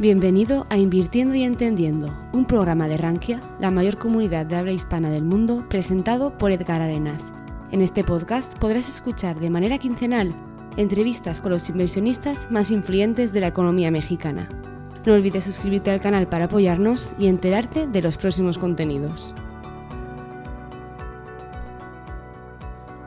Bienvenido a Invirtiendo y Entendiendo, un programa de Rankia, la mayor comunidad de habla hispana del mundo, presentado por Edgar Arenas. En este podcast podrás escuchar de manera quincenal entrevistas con los inversionistas más influyentes de la economía mexicana. No olvides suscribirte al canal para apoyarnos y enterarte de los próximos contenidos.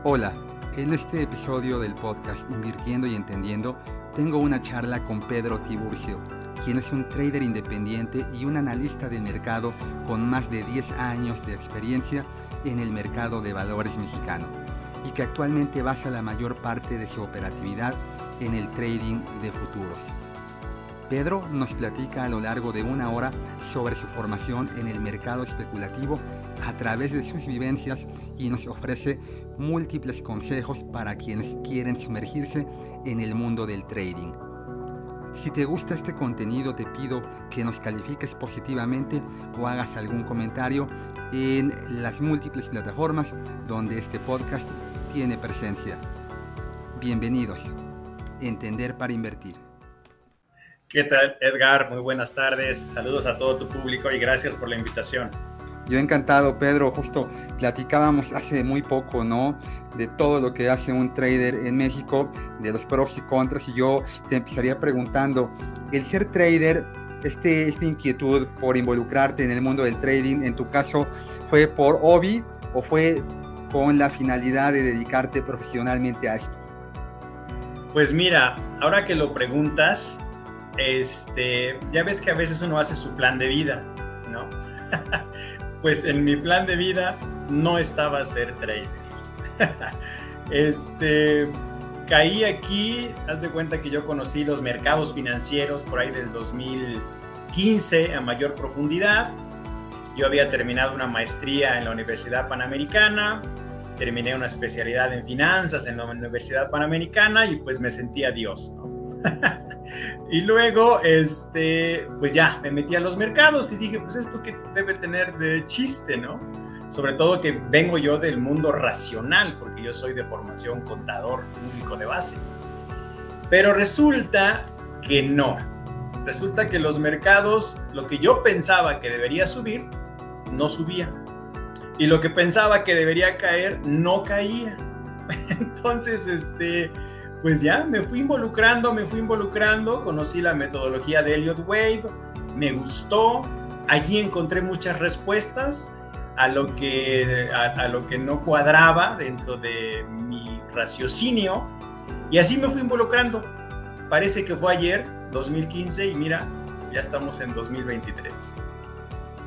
Hola, en este episodio del podcast Invirtiendo y Entendiendo tengo una charla con Pedro Tiburcio quien es un trader independiente y un analista de mercado con más de 10 años de experiencia en el mercado de valores mexicano y que actualmente basa la mayor parte de su operatividad en el trading de futuros. Pedro nos platica a lo largo de una hora sobre su formación en el mercado especulativo a través de sus vivencias y nos ofrece múltiples consejos para quienes quieren sumergirse en el mundo del trading. Si te gusta este contenido te pido que nos califiques positivamente o hagas algún comentario en las múltiples plataformas donde este podcast tiene presencia. Bienvenidos. Entender para invertir. ¿Qué tal, Edgar? Muy buenas tardes. Saludos a todo tu público y gracias por la invitación. Yo encantado, Pedro. Justo platicábamos hace muy poco, ¿no? De todo lo que hace un trader en México, de los pros y contras. Y yo te empezaría preguntando, el ser trader, este, esta inquietud por involucrarte en el mundo del trading, en tu caso, ¿fue por hobby o fue con la finalidad de dedicarte profesionalmente a esto? Pues mira, ahora que lo preguntas, este, ya ves que a veces uno hace su plan de vida, ¿no? pues en mi plan de vida no estaba ser trader. este, caí aquí, haz de cuenta que yo conocí los mercados financieros por ahí del 2015 a mayor profundidad. Yo había terminado una maestría en la Universidad Panamericana, terminé una especialidad en finanzas en la Universidad Panamericana y pues me sentía Dios, ¿no? y luego, este, pues ya, me metí a los mercados y dije, pues esto que debe tener de chiste, ¿no? Sobre todo que vengo yo del mundo racional, porque yo soy de formación contador público de base. Pero resulta que no. Resulta que los mercados, lo que yo pensaba que debería subir, no subía. Y lo que pensaba que debería caer, no caía. Entonces, este, pues ya me fui involucrando, me fui involucrando, conocí la metodología de Elliott Wave, me gustó, allí encontré muchas respuestas a lo que, a, lo que no cuadraba dentro de mi raciocinio y así me fui involucrando. Parece que fue ayer, 2015, y mira, ya estamos en 2023.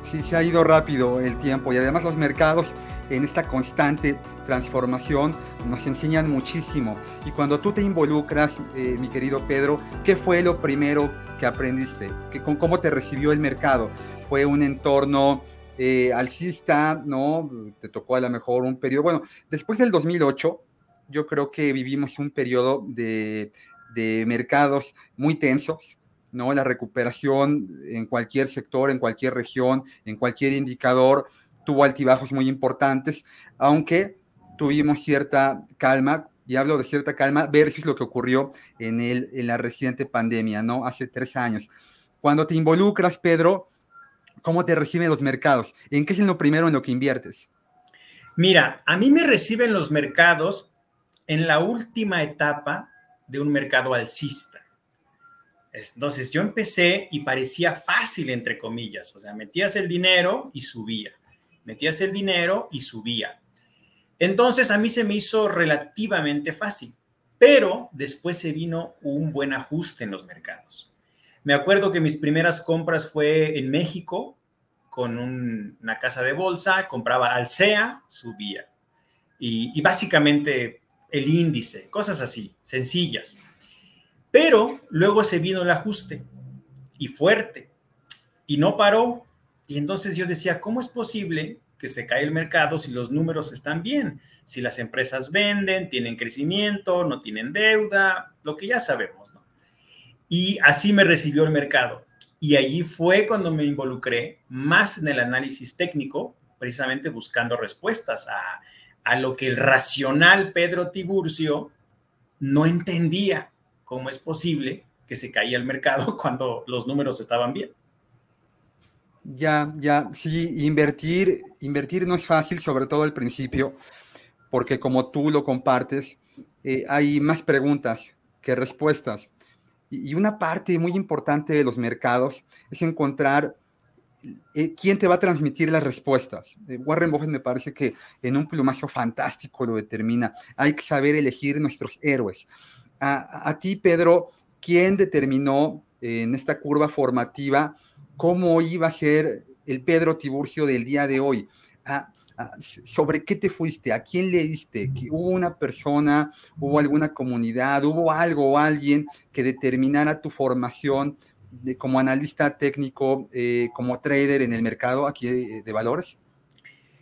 Sí, se ha ido rápido el tiempo y además los mercados en esta constante transformación nos enseñan muchísimo. Y cuando tú te involucras, eh, mi querido Pedro, ¿qué fue lo primero que aprendiste? ¿Qué, ¿Cómo te recibió el mercado? ¿Fue un entorno eh, alcista? ¿No? ¿Te tocó a lo mejor un periodo? Bueno, después del 2008, yo creo que vivimos un periodo de, de mercados muy tensos, ¿no? La recuperación en cualquier sector, en cualquier región, en cualquier indicador, tuvo altibajos muy importantes, aunque tuvimos cierta calma, y hablo de cierta calma versus lo que ocurrió en, el, en la reciente pandemia, ¿no? Hace tres años. Cuando te involucras, Pedro, ¿cómo te reciben los mercados? ¿En qué es lo primero en lo que inviertes? Mira, a mí me reciben los mercados en la última etapa de un mercado alcista. Entonces yo empecé y parecía fácil, entre comillas, o sea, metías el dinero y subía metías el dinero y subía. Entonces a mí se me hizo relativamente fácil, pero después se vino un buen ajuste en los mercados. Me acuerdo que mis primeras compras fue en México con una casa de bolsa, compraba Alsea, subía. Y, y básicamente el índice, cosas así, sencillas. Pero luego se vino el ajuste y fuerte y no paró y entonces yo decía, ¿cómo es posible que se cae el mercado si los números están bien? Si las empresas venden, tienen crecimiento, no tienen deuda, lo que ya sabemos, ¿no? Y así me recibió el mercado. Y allí fue cuando me involucré más en el análisis técnico, precisamente buscando respuestas a, a lo que el racional Pedro Tiburcio no entendía cómo es posible que se caía el mercado cuando los números estaban bien. Ya, ya, sí, invertir, invertir no es fácil, sobre todo al principio, porque como tú lo compartes, eh, hay más preguntas que respuestas. Y, una parte muy importante de los mercados es encontrar eh, quién te va a transmitir las respuestas. Eh, Warren Buffett me parece que en un plumazo fantástico lo determina. Hay que saber elegir nuestros héroes. A, ti, Pedro, ¿quién determinó en esta curva formativa cómo iba a ser el Pedro Tiburcio del día de hoy? Ah, ah, ¿Sobre qué te fuiste? ¿A quién leíste? ¿Hubo una persona, hubo alguna comunidad, hubo algo o alguien que determinara tu formación como analista técnico, eh, como trader en el mercado aquí de, valores?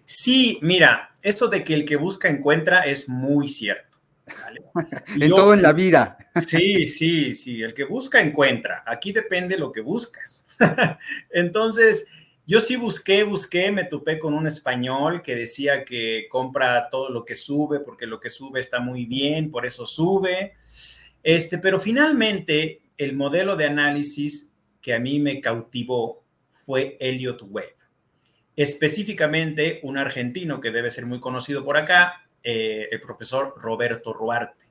Sí, mira, eso de que el que busca encuentra es muy cierto. en todo en la vida. sí, sí, sí, el que busca encuentra. Aquí depende lo que buscas. Entonces, yo sí busqué, busqué, me topé con un español que decía que compra todo lo que sube porque lo que sube está muy bien, por eso sube. Este, pero finalmente el modelo de análisis que a mí me cautivó fue Elliott Wave. Específicamente un argentino que debe ser muy conocido por acá, eh, el profesor Roberto Ruarte.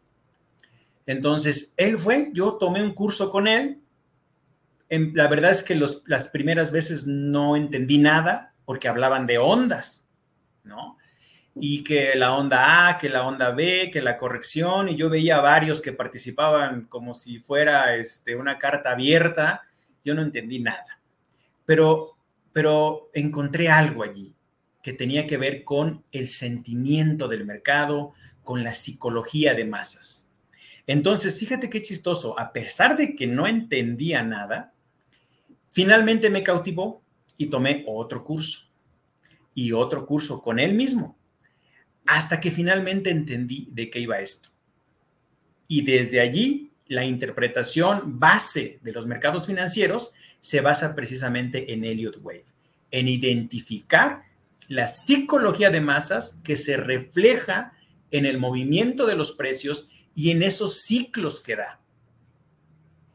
Entonces, él fue, yo tomé un curso con él. En, la verdad es que las primeras veces no entendí nada porque hablaban de ondas, ¿no? y que la onda A, que la onda B, que la corrección, y yo veía varios que participaban como si fuera este, una carta abierta, yo no entendí nada. Pero, pero encontré algo allí que tenía que ver con el sentimiento del mercado, con la psicología de masas. Entonces, fíjate qué chistoso, a pesar de que no entendía nada, finalmente me cautivó y tomé otro curso y otro curso con él mismo hasta que finalmente entendí de qué iba esto. Y desde allí, la interpretación base de los mercados financieros se basa precisamente en Elliott Wave, en identificar la psicología de masas que se refleja en el movimiento de los precios y en esos ciclos que da.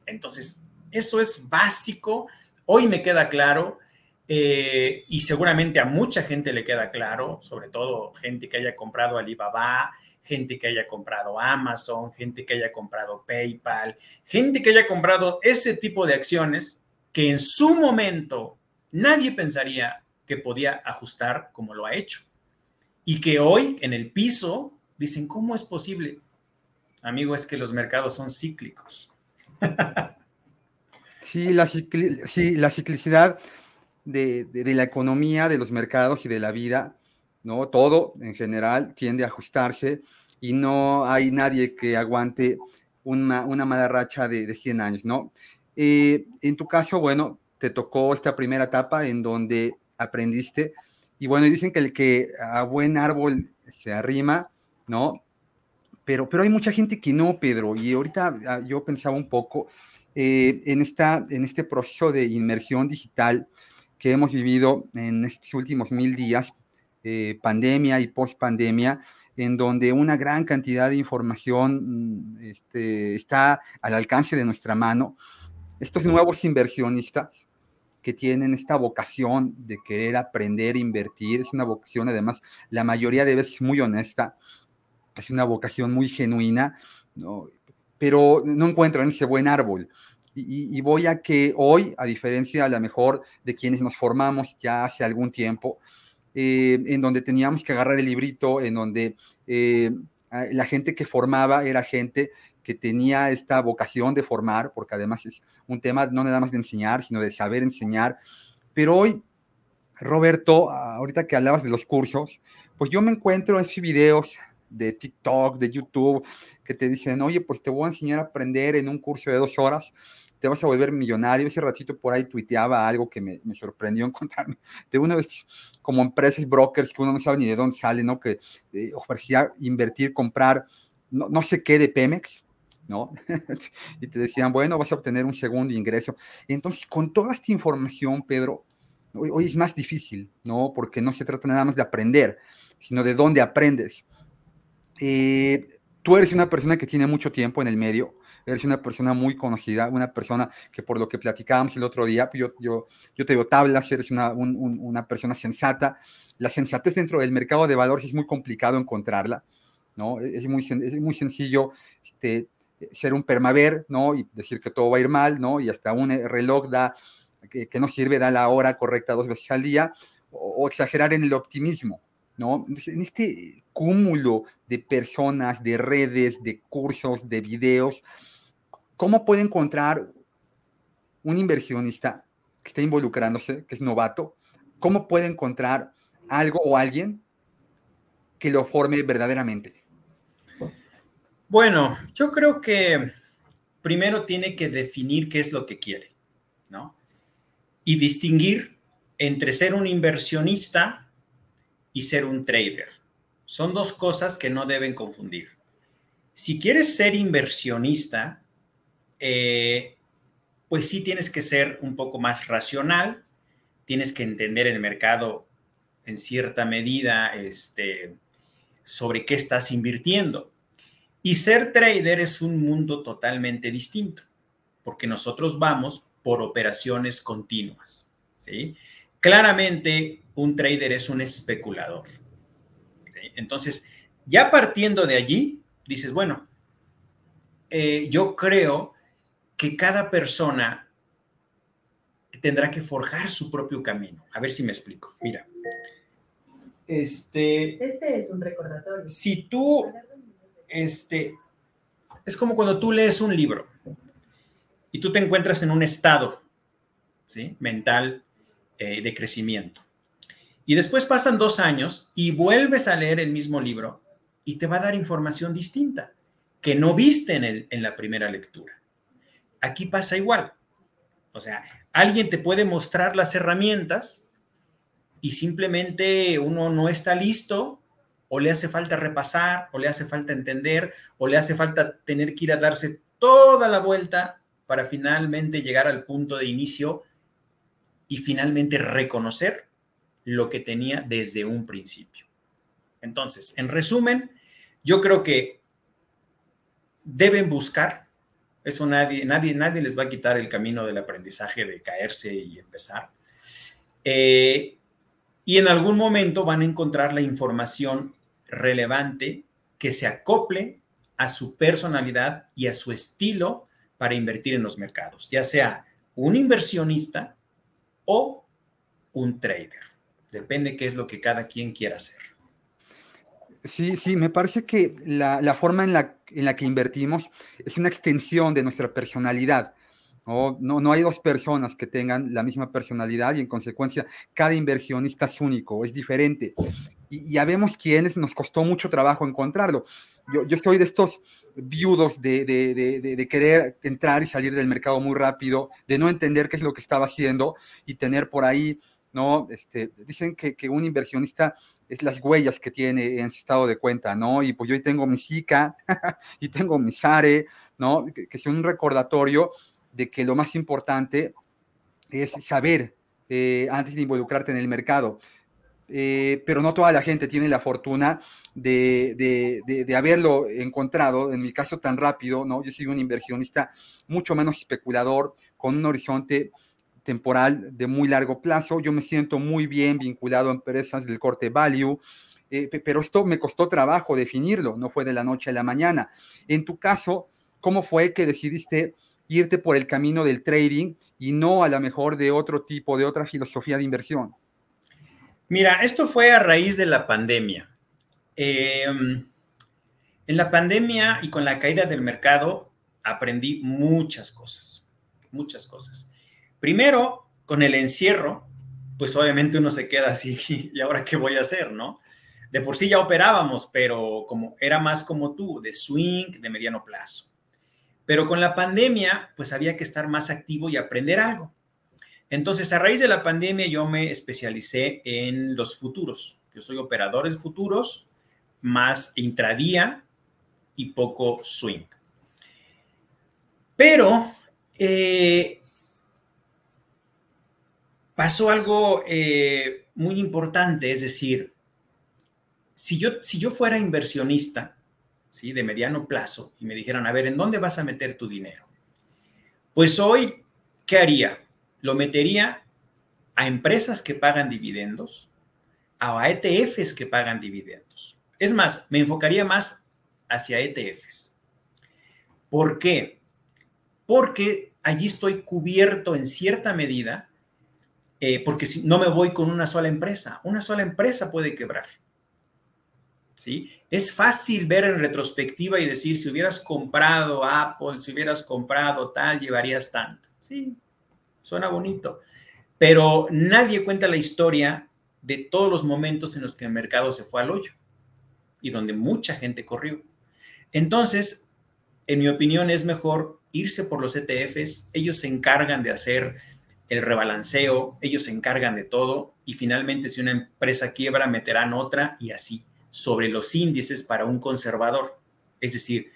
Entonces, eso es básico. Hoy me queda claro eh, y seguramente a mucha gente le queda claro, sobre todo gente que haya comprado Alibaba, gente que haya comprado Amazon, gente que haya comprado PayPal, gente que haya comprado ese tipo de acciones que en su momento nadie pensaría que podía ajustar como lo ha hecho. Y que hoy en el piso dicen, ¿cómo es posible? Amigo, es que los mercados son cíclicos. sí, la, sí, la ciclicidad de, la economía, de los mercados y de la vida, ¿no? Todo en general tiende a ajustarse y no hay nadie que aguante una, mala racha de, de 100 años, ¿no? Eh, en tu caso, bueno, te tocó esta primera etapa en donde aprendiste y bueno, dicen que el que a buen árbol se arrima, ¿no? Pero, pero hay mucha gente que no, Pedro, y ahorita ah, yo pensaba un poco eh, en, esta, en este proceso de inmersión digital, que hemos vivido en estos últimos mil días, eh, pandemia y post-pandemia, en donde una gran cantidad de información mm, este, está al alcance de nuestra mano. Estos nuevos inversionistas que tienen esta vocación de querer aprender a invertir, es una vocación además, la mayoría de veces muy honesta, es una vocación muy genuina, ¿no? pero no encuentran ese buen árbol y, voy a que hoy, a diferencia a lo mejor de quienes nos formamos ya hace algún tiempo, eh, en donde teníamos que agarrar el librito, en donde eh, la gente que formaba era gente que tenía esta vocación de formar, porque además es un tema no nada más de enseñar, sino de saber enseñar. Pero hoy, Roberto, ahorita que hablabas de los cursos, pues yo me encuentro en esos videos de TikTok, de YouTube, que te dicen, oye, pues te voy a enseñar a aprender en un curso de dos horas te vas a volver millonario. Ese ratito por ahí tuiteaba algo que me, sorprendió encontrarme de una vez como empresas brokers que uno no sabe ni de dónde sale, ¿no? Que eh, ofrecía invertir, comprar no, sé qué de Pemex, ¿no? y te decían, bueno, vas a obtener un segundo ingreso. Y entonces, con toda esta información, Pedro, hoy, es más difícil, ¿no? Porque no se trata nada más de aprender, sino de dónde aprendes. Eh, tú eres una persona que tiene mucho tiempo en el medio, eres una persona muy conocida, una persona que por lo que platicábamos el otro día, yo, yo, yo te digo tablas, eres una, una persona sensata. La sensatez dentro del mercado de valores es muy complicado encontrarla, ¿no? Es muy, es muy sencillo este, ser un permaver, ¿no? Y decir que todo va a ir mal, ¿no? Y hasta un reloj da, que, no sirve, da la hora correcta dos veces al día, o, exagerar en el optimismo, ¿no? en este cúmulo de personas, de redes, de cursos, de videos, ¿cómo puede encontrar un inversionista que está involucrándose, que es novato? ¿Cómo puede encontrar algo o alguien que lo forme verdaderamente? Bueno, yo creo que primero tiene que definir qué es lo que quiere, ¿no? Y distinguir entre ser un inversionista y ser un trader. Son dos cosas que no deben confundir. Si quieres ser inversionista, eh, pues sí tienes que ser un poco más racional, tienes que entender el mercado en cierta medida este, sobre qué estás invirtiendo. Y ser trader es un mundo totalmente distinto, porque nosotros vamos por operaciones continuas. ¿sí? Claramente, un trader es un especulador. Entonces, ya partiendo de allí, dices, bueno, eh, yo creo que cada persona tendrá que forjar su propio camino. A ver si me explico. Mira. Este, este es un recordatorio. Si tú, este, es como cuando tú lees un libro y tú te encuentras en un estado, ¿sí? Mental eh, de crecimiento. Y después pasan dos años y vuelves a leer el mismo libro y te va a dar información distinta que no viste en, el, en la primera lectura. Aquí pasa igual. O sea, alguien te puede mostrar las herramientas y simplemente uno no está listo o le hace falta repasar o le hace falta entender o le hace falta tener que ir a darse toda la vuelta para finalmente llegar al punto de inicio y finalmente reconocer lo que tenía desde un principio. Entonces, en resumen, yo creo que deben buscar, eso nadie, nadie, nadie les va a quitar el camino del aprendizaje de caerse y empezar. Eh, y en algún momento van a encontrar la información relevante que se acople a su personalidad y a su estilo para invertir en los mercados, ya sea un inversionista o un trader. Depende qué es lo que cada quien quiera hacer. Sí, sí, me parece que la, forma en la, en la, que invertimos es una extensión de nuestra personalidad. ¿no? No, no hay dos personas que tengan la misma personalidad y en consecuencia cada inversionista es único, es diferente. Y, ya vemos quiénes nos costó mucho trabajo encontrarlo. Yo, yo soy de estos viudos de, de, de, querer entrar y salir del mercado muy rápido, de no entender qué es lo que estaba haciendo y tener por ahí, ¿no? Este, dicen que, que un inversionista es las huellas que tiene en su estado de cuenta, ¿no? Y pues yo tengo mi SICA y tengo mi SARE, ¿no? Que, que, es un recordatorio de que lo más importante es saber eh, antes de involucrarte en el mercado. Eh, pero no toda la gente tiene la fortuna de, de, de, haberlo encontrado, en mi caso tan rápido, ¿no? Yo soy un inversionista mucho menos especulador, con un horizonte temporal de muy largo plazo. Yo me siento muy bien vinculado a empresas del corte value, eh, pero esto me costó trabajo definirlo, no fue de la noche a la mañana. En tu caso, ¿cómo fue que decidiste irte por el camino del trading y no a lo mejor de otro tipo, de otra filosofía de inversión? Mira, esto fue a raíz de la pandemia. Eh, en la pandemia y con la caída del mercado aprendí muchas cosas, muchas cosas. Primero, con el encierro, pues obviamente uno se queda así, ¿y ahora qué voy a hacer, no? De por sí ya operábamos, pero como era más como tú, de swing, de mediano plazo. Pero con la pandemia, pues había que estar más activo y aprender algo. Entonces, a raíz de la pandemia, yo me especialicé en los futuros. Yo soy operador de futuros, más intradía y poco swing. Pero eh, pasó algo eh, muy importante, es decir, si yo, si yo fuera inversionista, ¿sí? de mediano plazo y me dijeran, a ver, ¿en dónde vas a meter tu dinero? Pues hoy, ¿qué haría? Lo metería a empresas que pagan dividendos, a ETFs que pagan dividendos. Es más, me enfocaría más hacia ETFs. ¿Por qué? Porque allí estoy cubierto en cierta medida, eh, porque si no me voy con una sola empresa, una sola empresa puede quebrar. ¿Sí? Es fácil ver en retrospectiva y decir, si hubieras comprado Apple, si hubieras comprado tal, llevarías tanto. Sí, suena bonito, pero nadie cuenta la historia de todos los momentos en los que el mercado se fue al hoyo y donde mucha gente corrió. Entonces, en mi opinión, es mejor irse por los ETFs. Ellos se encargan de hacer el rebalanceo, ellos se encargan de todo y finalmente si una empresa quiebra, meterán otra y así sobre los índices para un conservador. Es decir,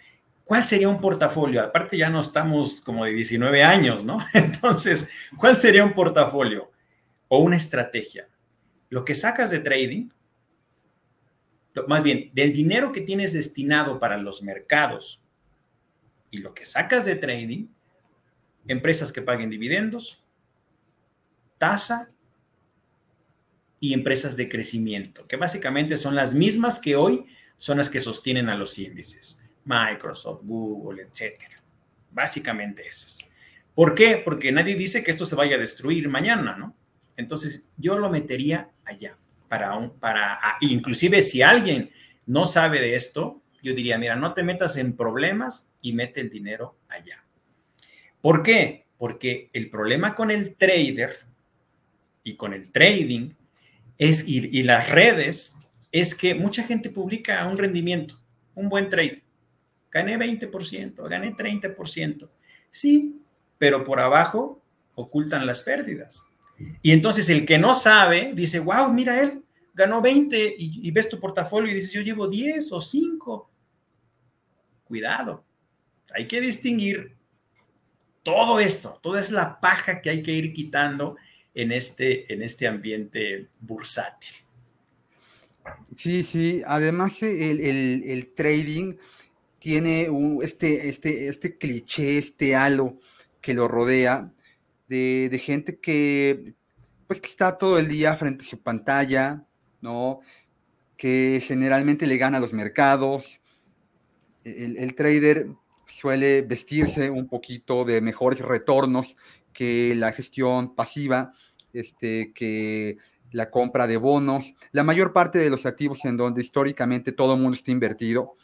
¿cuál sería un portafolio? Aparte ya no estamos como de 19 años, ¿no? Entonces, ¿cuál sería un portafolio o una estrategia? Lo que sacas de trading, más bien, del dinero que tienes destinado para los mercados y lo que sacas de trading, empresas que paguen dividendos, tasa y empresas de crecimiento, que básicamente son las mismas que hoy son las que sostienen a los índices, Microsoft, Google, etcétera. Básicamente esas. ¿Por qué? Porque nadie dice que esto se vaya a destruir mañana, ¿no? Entonces, yo lo metería allá para un, para, inclusive si alguien no sabe de esto, yo diría, mira, no te metas en problemas y mete el dinero allá. ¿Por qué? Porque el problema con el trader y con el trading es, y, y las redes es que mucha gente publica un rendimiento, un buen trade. Gané 20%, gané 30%. Sí, pero por abajo ocultan las pérdidas. Y entonces el que no sabe dice, wow, mira él, ganó 20 y, ves tu portafolio y dices, yo llevo 10 o 5. Cuidado, hay que distinguir todo eso, toda es la paja que hay que ir quitando en este, en este ambiente bursátil. Sí, sí, además el, trading tiene un, este, este, este cliché, este halo que lo rodea, de, gente que, pues, que está todo el día frente a su pantalla, ¿no? Que generalmente le gana a los mercados. El, trader suele vestirse un poquito de mejores retornos que la gestión pasiva, este, que la compra de bonos, la mayor parte de los activos en donde históricamente todo el mundo está invertido.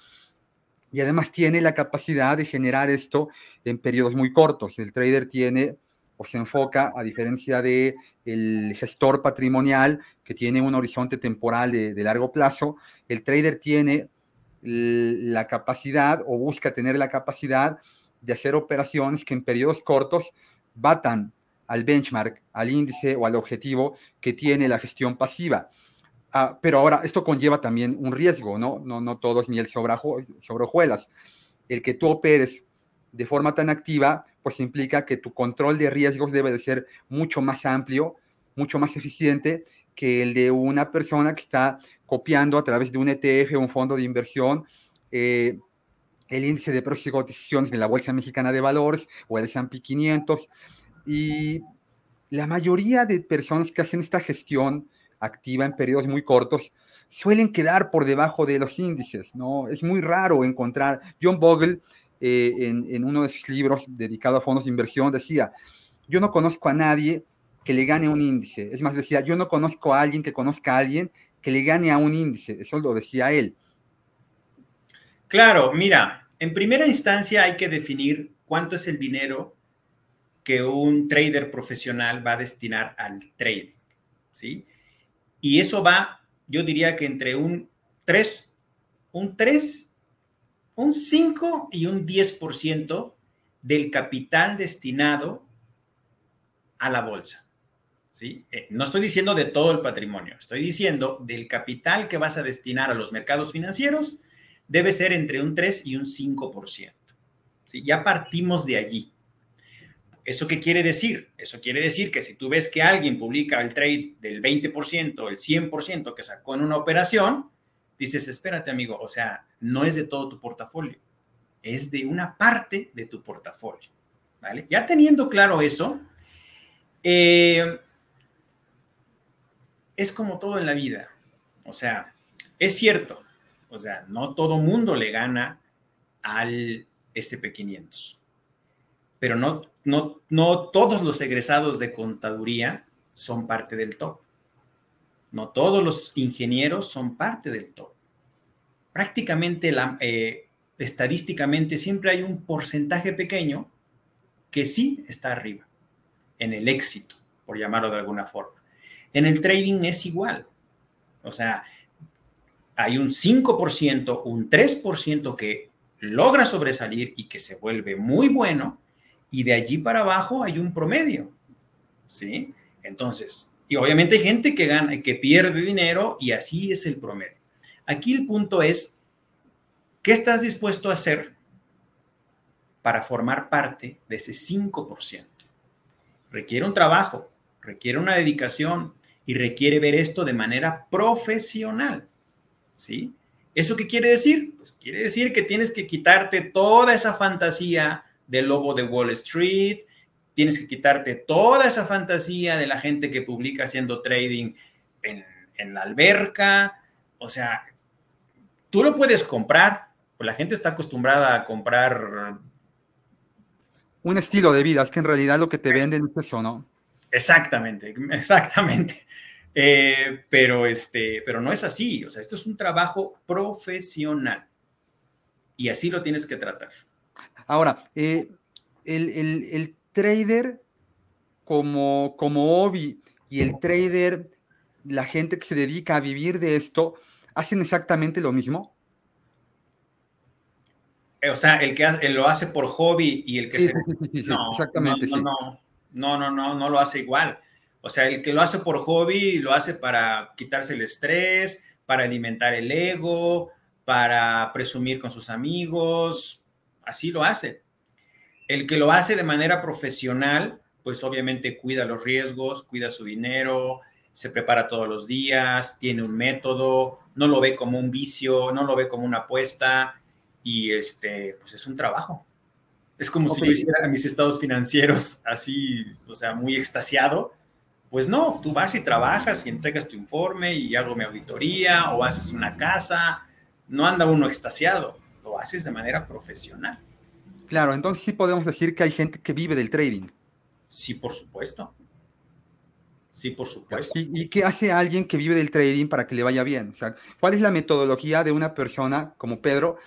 Y además tiene la capacidad de generar esto en periodos muy cortos. El trader tiene o se enfoca, a diferencia de el gestor patrimonial que tiene un horizonte temporal de, largo plazo, el trader tiene la capacidad o busca tener la capacidad de hacer operaciones que en periodos cortos batan al benchmark, al índice o al objetivo que tiene la gestión pasiva. Ah, pero ahora, esto conlleva también un riesgo, ¿no? No, no todo es miel sobre, sobre hojuelas. El que tú operes de forma tan activa, pues implica que tu control de riesgos debe de ser mucho más amplio, mucho más eficiente que el de una persona que está copiando a través de un ETF, un fondo de inversión, eh, el índice de precios y cotizaciones de la Bolsa Mexicana de Valores o el S&P 500. Y la mayoría de personas que hacen esta gestión activa en periodos muy cortos suelen quedar por debajo de los índices, ¿no? Es muy raro encontrar. John Bogle eh, en, uno de sus libros dedicado a fondos de inversión, decía, yo no conozco a nadie que le gane un índice. Es más, decía, yo no conozco a alguien que conozca a alguien que le gane a un índice. Eso lo decía él. Claro, mira, en primera instancia hay que definir cuánto es el dinero que un trader profesional va a destinar al trading, ¿sí? Y eso va, yo diría que entre un 3, un 3 un 5 y un 10% del capital destinado a la bolsa. ¿sí? Eh, no estoy diciendo de todo el patrimonio, estoy diciendo del capital que vas a destinar a los mercados financieros debe ser entre un 3 y un 5%. ¿sí? Ya partimos de allí. ¿Eso qué quiere decir? Eso quiere decir que si tú ves que alguien publica el trade del 20%, el 100% que sacó en una operación, dices, espérate amigo, o sea, no es de todo tu portafolio, es de una parte de tu portafolio. ¿Vale? Ya teniendo claro eso, eh, es como todo en la vida. O sea, es cierto, o sea, no todo mundo le gana al SP500, pero no, no, no todos los egresados de contaduría son parte del top. No todos los ingenieros son parte del top. Prácticamente, eh, estadísticamente, siempre hay un porcentaje pequeño que sí está arriba, en el éxito, por llamarlo de alguna forma. En el trading es igual. O sea, hay un 5%, un 3% que logra sobresalir y que se vuelve muy bueno, y de allí para abajo hay un promedio. ¿Sí? Entonces, y obviamente hay gente que gana, que pierde dinero y así es el promedio. Aquí el punto es, ¿qué estás dispuesto a hacer para formar parte de ese 5%? Requiere un trabajo, requiere una dedicación y requiere ver esto de manera profesional. ¿Sí? ¿Eso qué quiere decir? Pues quiere decir que tienes que quitarte toda esa fantasía del lobo de Wall Street, tienes que quitarte toda esa fantasía de la gente que publica haciendo trading en, la alberca. O sea, tú lo puedes comprar, pues la gente está acostumbrada a comprar. Un estilo de vida, es que en realidad lo que te venden es eso, ¿no? Exactamente, exactamente. Eh, pero, este, pero no es así, o sea, esto es un trabajo profesional y así lo tienes que tratar. Ahora, eh, el, el, trader como, como hobby y el trader, la gente que se dedica a vivir de esto, hacen exactamente lo mismo? O sea, el que lo hace por hobby y el que se... no, exactamente, no, no, no, no, no, lo hace igual. O sea, el que lo hace por hobby lo hace para quitarse el estrés, para alimentar el ego, para presumir con sus amigos, así lo hace. El que lo hace de manera profesional, pues obviamente cuida los riesgos, cuida su dinero, se prepara todos los días, tiene un método, no lo ve como un vicio, no lo ve como una apuesta y este, pues es un trabajo. Es como si yo hiciera mis estados financieros así, o sea, muy extasiado. Pues no, tú vas y trabajas y entregas tu informe y hago mi auditoría o haces una casa. No anda uno extasiado, lo haces de manera profesional. Claro, entonces sí podemos decir que hay gente que vive del trading. Sí, por supuesto. Sí, por supuesto. ¿Y, qué hace alguien que vive del trading para que le vaya bien? O sea, ¿cuál es la metodología de una persona como Pedro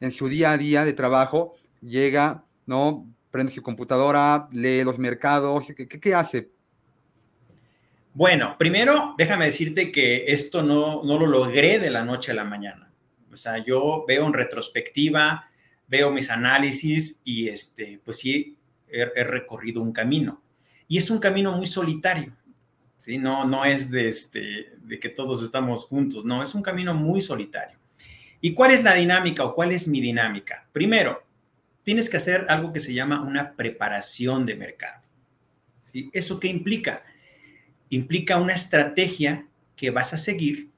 en su día a día de trabajo? Llega, ¿no? Prende su computadora, lee los mercados. ¿Qué, qué, hace? Bueno, primero, déjame decirte que esto no, no lo logré de la noche a la mañana. O sea, yo veo en retrospectiva veo mis análisis y este, pues sí, he, recorrido un camino. Y es un camino muy solitario, ¿sí? No, no es de, este, de que todos estamos juntos, no, es un camino muy solitario. ¿Y cuál es la dinámica o cuál es mi dinámica? Primero, tienes que hacer algo que se llama una preparación de mercado. ¿sí? ¿Eso qué implica? Implica una estrategia que vas a seguir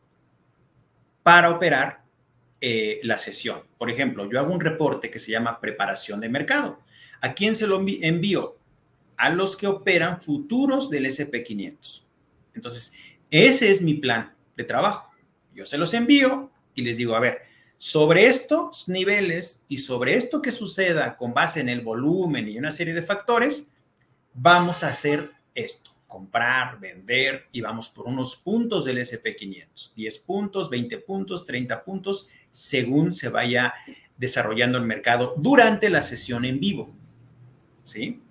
para operar eh, la sesión. Por ejemplo, yo hago un reporte que se llama preparación de mercado. ¿A quién se lo envío? A los que operan futuros del SP500. Entonces, ese es mi plan de trabajo. Yo se los envío y les digo, a ver, sobre estos niveles y sobre esto que suceda con base en el volumen y una serie de factores, vamos a hacer esto comprar, vender y vamos por unos puntos del SP500, 10 puntos, 20 puntos, 30 puntos, según se vaya desarrollando el mercado durante la sesión en vivo. ¿Sí?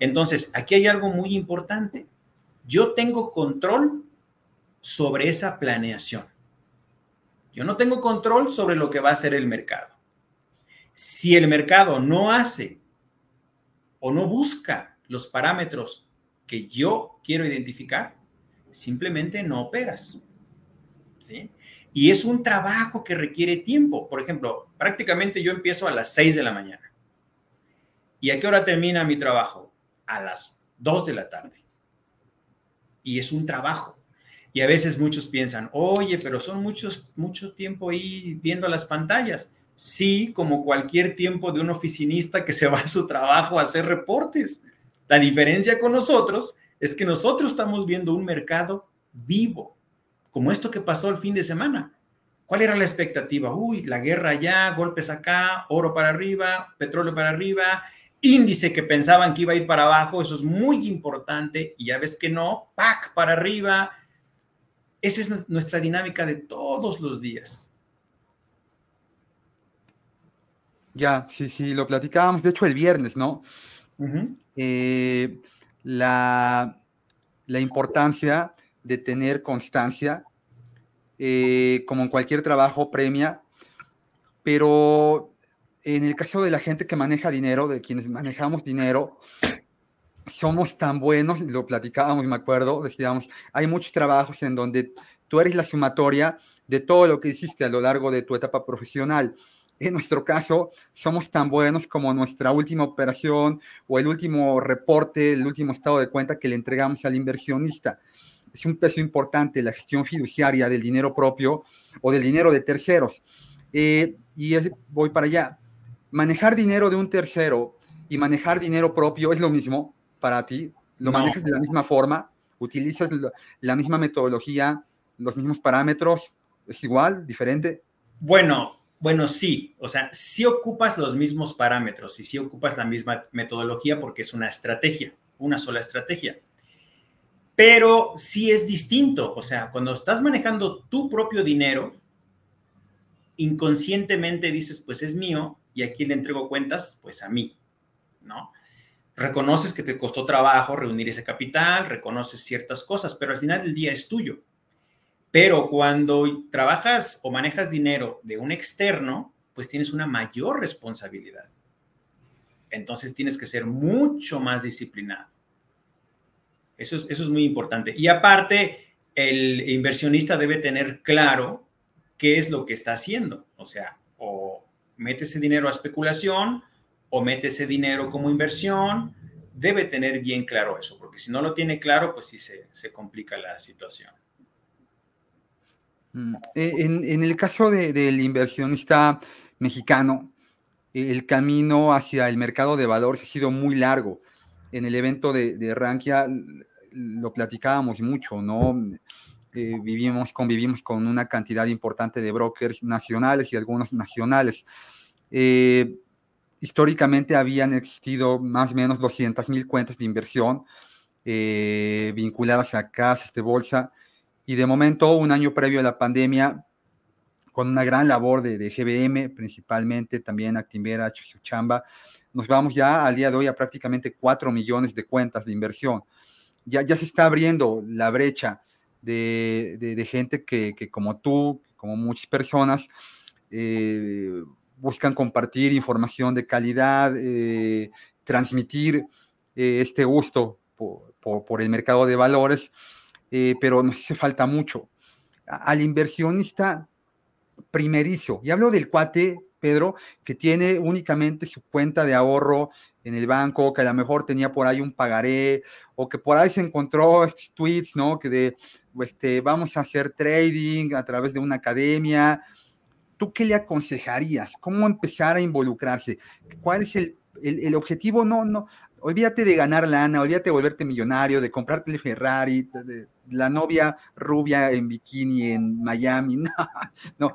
Entonces, aquí hay algo muy importante. Yo tengo control sobre esa planeación. Yo no tengo control sobre lo que va a hacer el mercado. Si el mercado no hace o no busca los parámetros que yo quiero identificar, simplemente no operas. ¿sí? Y es un trabajo que requiere tiempo. Por ejemplo, prácticamente yo empiezo a las 6 de la mañana. ¿Y a qué hora termina mi trabajo? A las 2 de la tarde. Y es un trabajo. Y a veces muchos piensan, oye, pero son muchos, mucho tiempo ahí viendo las pantallas. Sí, como cualquier tiempo de un oficinista que se va a su trabajo a hacer reportes. La diferencia con nosotros es que nosotros estamos viendo un mercado vivo, como esto que pasó el fin de semana. ¿Cuál era la expectativa? Uy, la guerra allá, golpes acá, oro para arriba, petróleo para arriba, índice que pensaban que iba a ir para abajo, eso es muy importante y ya ves que no, pack para arriba. Esa es nuestra dinámica de todos los días. Ya, sí, sí, lo platicábamos, de hecho el viernes, ¿no? Eh, la, la importancia de tener constancia eh, como en cualquier trabajo, premia, pero en el caso de la gente que maneja dinero, de quienes manejamos dinero, somos tan buenos, lo platicábamos, me acuerdo, decíamos, hay muchos trabajos en donde tú eres la sumatoria de todo lo que hiciste a lo largo de tu etapa profesional. En nuestro caso, somos tan buenos como nuestra última operación o el último reporte, el último estado de cuenta que le entregamos al inversionista es un peso importante la gestión fiduciaria del dinero propio o del dinero de terceros. Eh, y voy para allá. Manejar dinero de un tercero y manejar dinero propio es lo mismo para ti. Lo manejas de la misma forma, utilizas la, misma metodología, los mismos parámetros. ¿Es igual, diferente? Bueno, bueno, sí. O sea, sí ocupas los mismos parámetros y sí ocupas la misma metodología porque es una estrategia, una sola estrategia pero sí es distinto. O sea, cuando estás manejando tu propio dinero, inconscientemente dices, pues es mío y a quién le entrego cuentas, pues a mí, ¿no? Reconoces que te costó trabajo reunir ese capital, reconoces ciertas cosas, pero al final del día es tuyo. Pero cuando trabajas o manejas dinero de un externo, pues tienes una mayor responsabilidad. Entonces tienes que ser mucho más disciplinado. Eso es, eso es muy importante. Y aparte, el inversionista debe tener claro qué es lo que está haciendo. O sea, o mete ese dinero a especulación o mete ese dinero como inversión. Debe tener bien claro eso, porque si no lo tiene claro, pues sí se, complica la situación. Mm, eh, en, el caso del inversionista mexicano, el camino hacia el mercado de valores ha sido muy largo. En el evento de, de Rankia lo platicábamos mucho, ¿no? Eh, vivimos, convivimos con una cantidad importante de brokers nacionales y algunos nacionales. Eh, históricamente habían existido más o menos 200 mil cuentas de inversión eh, vinculadas a casas de bolsa y de momento, un año previo a la pandemia, con una gran labor de, de GBM, principalmente también Actimera, Chamba, nos vamos ya al día de hoy a prácticamente 4 millones de cuentas de inversión ya, se está abriendo la brecha de, gente que, como tú, como muchas personas, eh, buscan compartir información de calidad, eh, transmitir eh, este gusto por, el mercado de valores, pero nos hace falta mucho. Al inversionista primerizo, y hablo del cuate Pedro, que tiene únicamente su cuenta de ahorro en el banco, que a lo mejor tenía por ahí un pagaré, o que por ahí se encontró tweets, ¿no? Que de, este, vamos a hacer trading a través de una academia. ¿Tú qué le aconsejarías? ¿Cómo empezar a involucrarse? ¿Cuál es el, el, objetivo? No, no, olvídate de ganar lana, olvídate de volverte millonario, de comprarte el Ferrari, la novia rubia en bikini en Miami, no, no.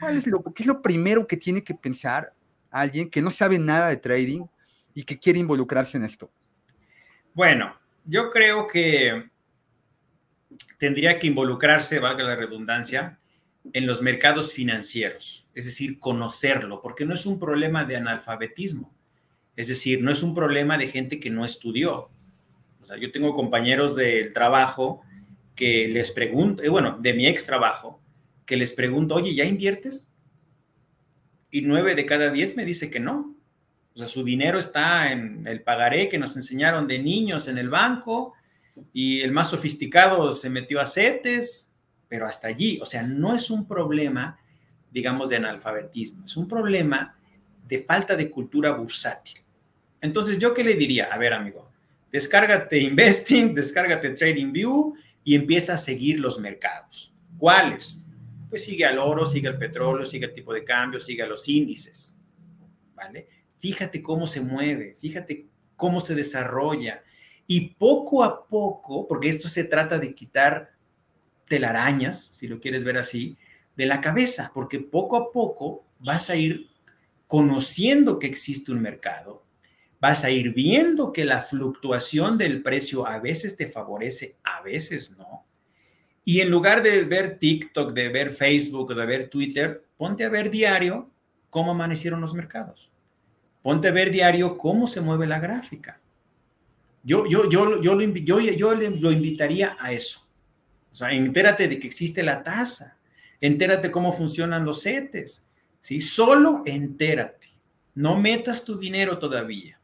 ¿Cuál es lo, ¿Qué es lo primero que tiene que pensar alguien que no sabe nada de trading y que quiere involucrarse en esto? Bueno, yo creo que tendría que involucrarse, valga la redundancia, en los mercados financieros, es decir, conocerlo, porque no es un problema de analfabetismo, es decir, no es un problema de gente que no estudió. O sea, yo tengo compañeros del trabajo que les pregunto, eh, bueno, de mi ex trabajo, que les pregunto, oye, ¿ya inviertes? Y nueve de cada diez me dice que no. O sea, su dinero está en el pagaré que nos enseñaron de niños en el banco y el más sofisticado se metió a CETES, pero hasta allí. O sea, no es un problema, digamos, de analfabetismo, es un problema de falta de cultura bursátil. Entonces, ¿yo qué le diría? A ver, amigo, descárgate Investing, descárgate TradingView y empieza a seguir los mercados. ¿Cuáles? Pues sigue al oro, sigue al petróleo, sigue el tipo de cambio, sigue a los índices. ¿Vale? Fíjate cómo se mueve, fíjate cómo se desarrolla. Y poco a poco, porque esto se trata de quitar telarañas, si lo quieres ver así, de la cabeza, porque poco a poco vas a ir conociendo que existe un mercado, vas a ir viendo que la fluctuación del precio a veces te favorece, a veces no. Y en lugar de ver TikTok, de ver Facebook, de ver Twitter, ponte a ver diario cómo amanecieron los mercados. Ponte a ver diario cómo se mueve la gráfica. Yo, yo, yo, yo, lo, yo, yo lo invitaría a eso. O sea, entérate de que existe la tasa. Entérate cómo funcionan los CETES. ¿sí? Solo entérate. No metas tu dinero todavía.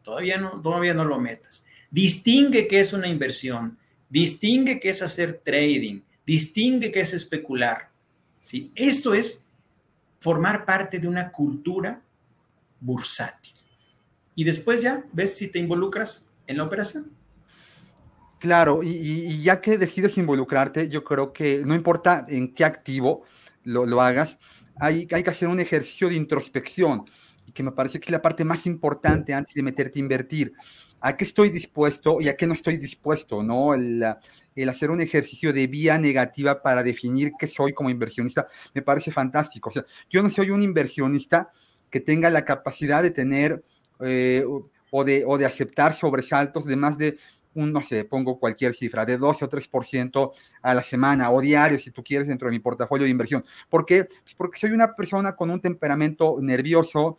Todavía no, todavía no lo metas. Distingue qué es una inversión, distingue qué es hacer trading, distingue qué es especular. ¿sí? Esto es formar parte de una cultura bursátil. Y después ya ves si te involucras en la operación. Claro, y, ya que decides involucrarte, yo creo que no importa en qué activo lo, lo hagas, hay, hay, que hacer un ejercicio de introspección que me parece que es la parte más importante antes de meterte a invertir. ¿A qué estoy dispuesto y a qué no estoy dispuesto? ¿no? El, hacer un ejercicio de vía negativa para definir qué soy como inversionista me parece fantástico. O sea, yo no soy un inversionista que tenga la capacidad de tener eh, o, de, o de aceptar sobresaltos de más de un, no sé, pongo cualquier cifra, de 12 o 3% a la semana o diario, si tú quieres, dentro de mi portafolio de inversión. ¿Por qué? Pues porque soy una persona con un temperamento nervioso,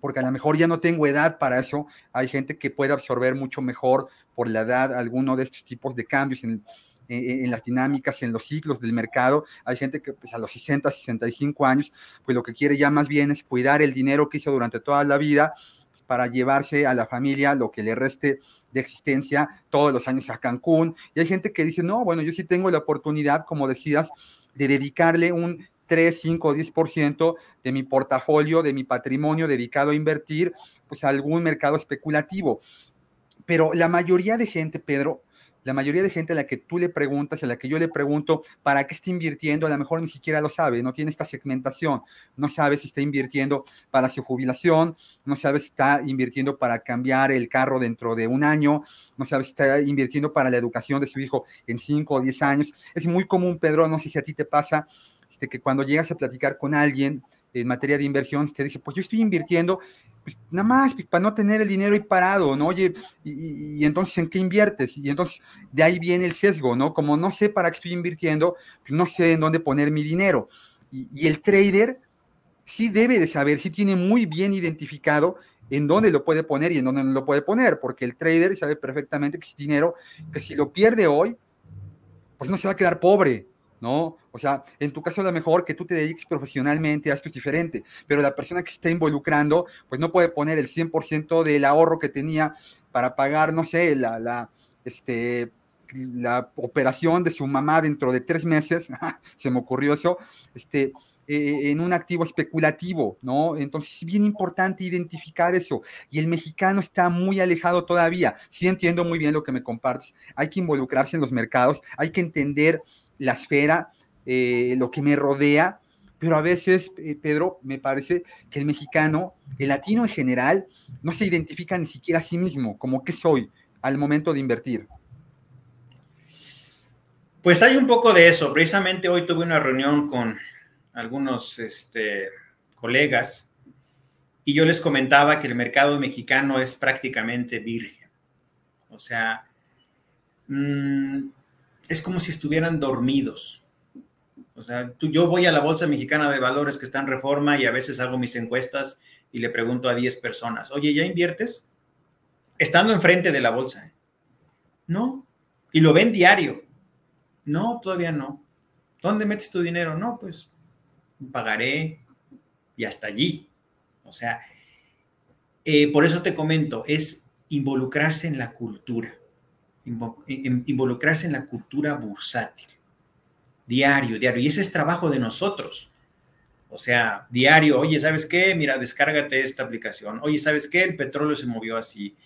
porque a lo mejor ya no tengo edad para eso. Hay gente que puede absorber mucho mejor por la edad alguno de estos tipos de cambios en, las dinámicas, en los ciclos del mercado. Hay gente que pues, a los 60, 65 años, pues lo que quiere ya más bien es cuidar el dinero que hizo durante toda la vida para llevarse a la familia lo que le reste de existencia todos los años a Cancún. Y hay gente que dice, no, bueno, yo sí tengo la oportunidad, como decías, de dedicarle un 3, 5, 10% de mi portafolio, de mi patrimonio dedicado a invertir, pues a algún mercado especulativo. Pero la mayoría de gente, Pedro, la mayoría de gente a la que tú le preguntas, a la que yo le pregunto, ¿para qué está invirtiendo? A lo mejor ni siquiera lo sabe, no tiene esta segmentación, no sabe si está invirtiendo para su jubilación, no sabe si está invirtiendo para cambiar el carro dentro de un año, no sabe si está invirtiendo para la educación de su hijo en 5 o 10 años. Es muy común, Pedro, no sé si a ti te pasa, este, que cuando llegas a platicar con alguien en materia de inversión, te dice, pues yo estoy invirtiendo pues, nada más pues, para no tener el dinero ahí parado, ¿no? Oye, y, entonces, ¿en qué inviertes? Y entonces, de ahí viene el sesgo, ¿no? Como no sé para qué estoy invirtiendo, pues, no sé en dónde poner mi dinero. Y, y, el trader sí debe de saber, sí tiene muy bien identificado en dónde lo puede poner y en dónde no lo puede poner, porque el trader sabe perfectamente que es dinero que si lo pierde hoy, pues no se va a quedar pobre, ¿no? O sea, en tu caso lo mejor que tú te dediques profesionalmente a esto es diferente, pero la persona que se está involucrando, pues no puede poner el 100% del ahorro que tenía para pagar, no sé, la, la, este, la operación de su mamá dentro de tres meses, se me ocurrió eso, este, eh, en un activo especulativo, ¿no? Entonces es bien importante identificar eso. Y el mexicano está muy alejado todavía. Sí entiendo muy bien lo que me compartes. Hay que involucrarse en los mercados, hay que entender la esfera, eh, lo que me rodea, pero a veces, eh, Pedro, me parece que el mexicano, el latino en general, no se identifica ni siquiera a sí mismo, como que soy al momento de invertir. Pues hay un poco de eso. Precisamente hoy tuve una reunión con algunos este, colegas y yo les comentaba que el mercado mexicano es prácticamente virgen. O sea, mmm, es como si estuvieran dormidos. O sea, tú, yo voy a la Bolsa Mexicana de Valores que está en reforma y a veces hago mis encuestas y le pregunto a 10 personas, oye, ¿ya inviertes? Estando enfrente de la bolsa. ¿eh? No. Y lo ven diario. No, todavía no. ¿Dónde metes tu dinero? No, pues pagaré y hasta allí. O sea, eh, por eso te comento, es involucrarse en la cultura involucrarse en la cultura bursátil. Diario, diario. Y ese es trabajo de nosotros. O sea, diario, oye, ¿sabes qué? Mira, descárgate esta aplicación. Oye, ¿sabes qué? El petróleo se movió así.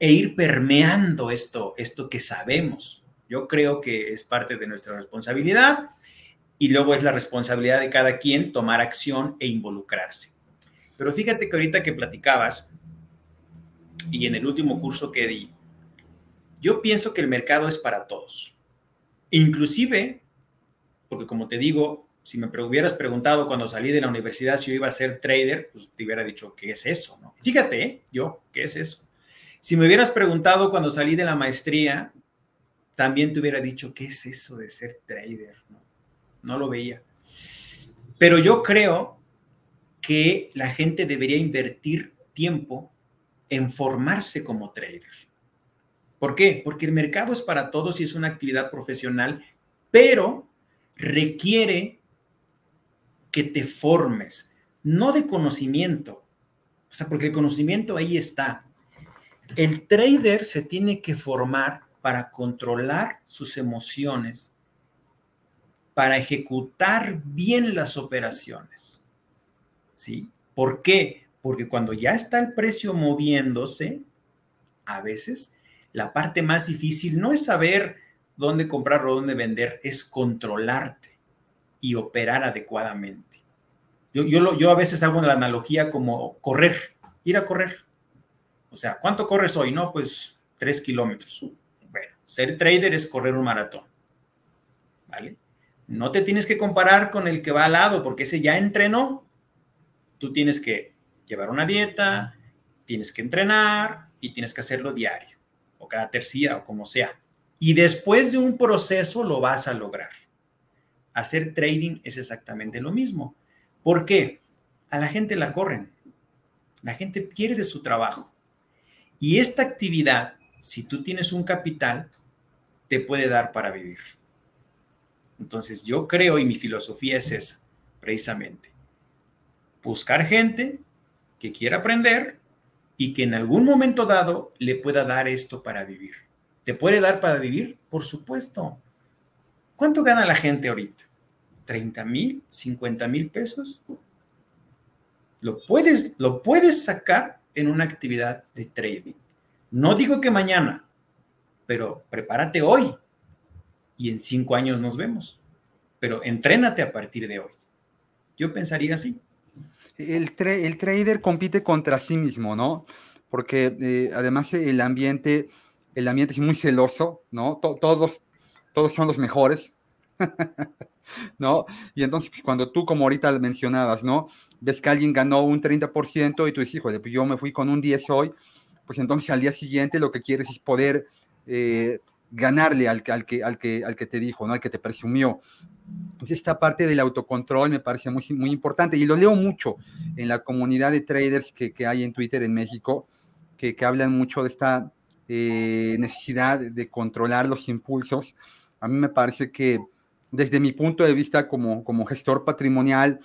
e ir permeando esto, esto que sabemos. Yo creo que es parte de nuestra responsabilidad y luego es la responsabilidad de cada quien tomar acción e involucrarse. Pero fíjate que ahorita que platicabas y en el último curso que di, yo pienso que el mercado es para todos. Inclusive, porque como te digo, si me hubieras preguntado cuando salí de la universidad si yo iba a ser trader, pues te hubiera dicho, ¿qué es eso? ¿no? Fíjate, ¿eh? yo, ¿qué es eso? Si me hubieras preguntado cuando salí de la maestría, también te hubiera dicho, ¿qué es eso de ser trader? No, no lo veía. Pero yo creo que la gente debería invertir tiempo en formarse como trader. ¿Por qué? Porque el mercado es para todos y es una actividad profesional, pero requiere que te formes, no de conocimiento. O sea, porque el conocimiento ahí está. El trader se tiene que formar para controlar sus emociones, para ejecutar bien las operaciones. ¿Sí? ¿Por qué? Porque cuando ya está el precio moviéndose, a veces la parte más difícil no es saber dónde comprar o dónde vender, es controlarte y operar adecuadamente. Yo, a veces hago la analogía como correr, ir a correr. O sea, ¿cuánto corres hoy? No, pues tres kilómetros. Bueno, ser trader es correr un maratón. ¿Vale? No te tienes que comparar con el que va al lado, porque ese ya entrenó. Tú tienes que llevar una dieta, tienes que entrenar y tienes que hacerlo diario cada tercia o como sea. Y después de un proceso lo vas a lograr. Hacer trading es exactamente lo mismo. ¿Por qué? A la gente la corren. La gente pierde su trabajo. Y esta actividad, si tú tienes un capital, te puede dar para vivir. Entonces yo creo y mi filosofía es esa, precisamente. Buscar gente que quiera aprender y que en algún momento dado le pueda dar esto para vivir. ¿Te puede dar para vivir? Por supuesto. ¿Cuánto gana la gente ahorita? ¿30 mil? ¿50 mil pesos? Lo puedes, lo puedes sacar en una actividad de trading. No digo que mañana, pero prepárate hoy y en cinco años nos vemos. Pero entrénate a partir de hoy. Yo pensaría así el, el trader compite contra sí mismo, ¿no? Porque eh, además el ambiente, el ambiente es muy celoso, ¿no? todos, todos son los mejores, ¿no? Y entonces, pues, cuando tú, como ahorita mencionabas, ¿no? Ves que alguien ganó un 30% y tú dices, híjole, pues yo me fui con un 10 hoy, pues entonces al día siguiente lo que quieres es poder eh, ganarle al, al, que, al, que, al que te dijo, ¿no? Al que te presumió. Esta parte del autocontrol me parece muy, muy importante y lo leo mucho en la comunidad de traders que, que hay en Twitter en México, que, que hablan mucho de esta eh, necesidad de controlar los impulsos. A mí me parece que desde mi punto de vista como, como gestor patrimonial,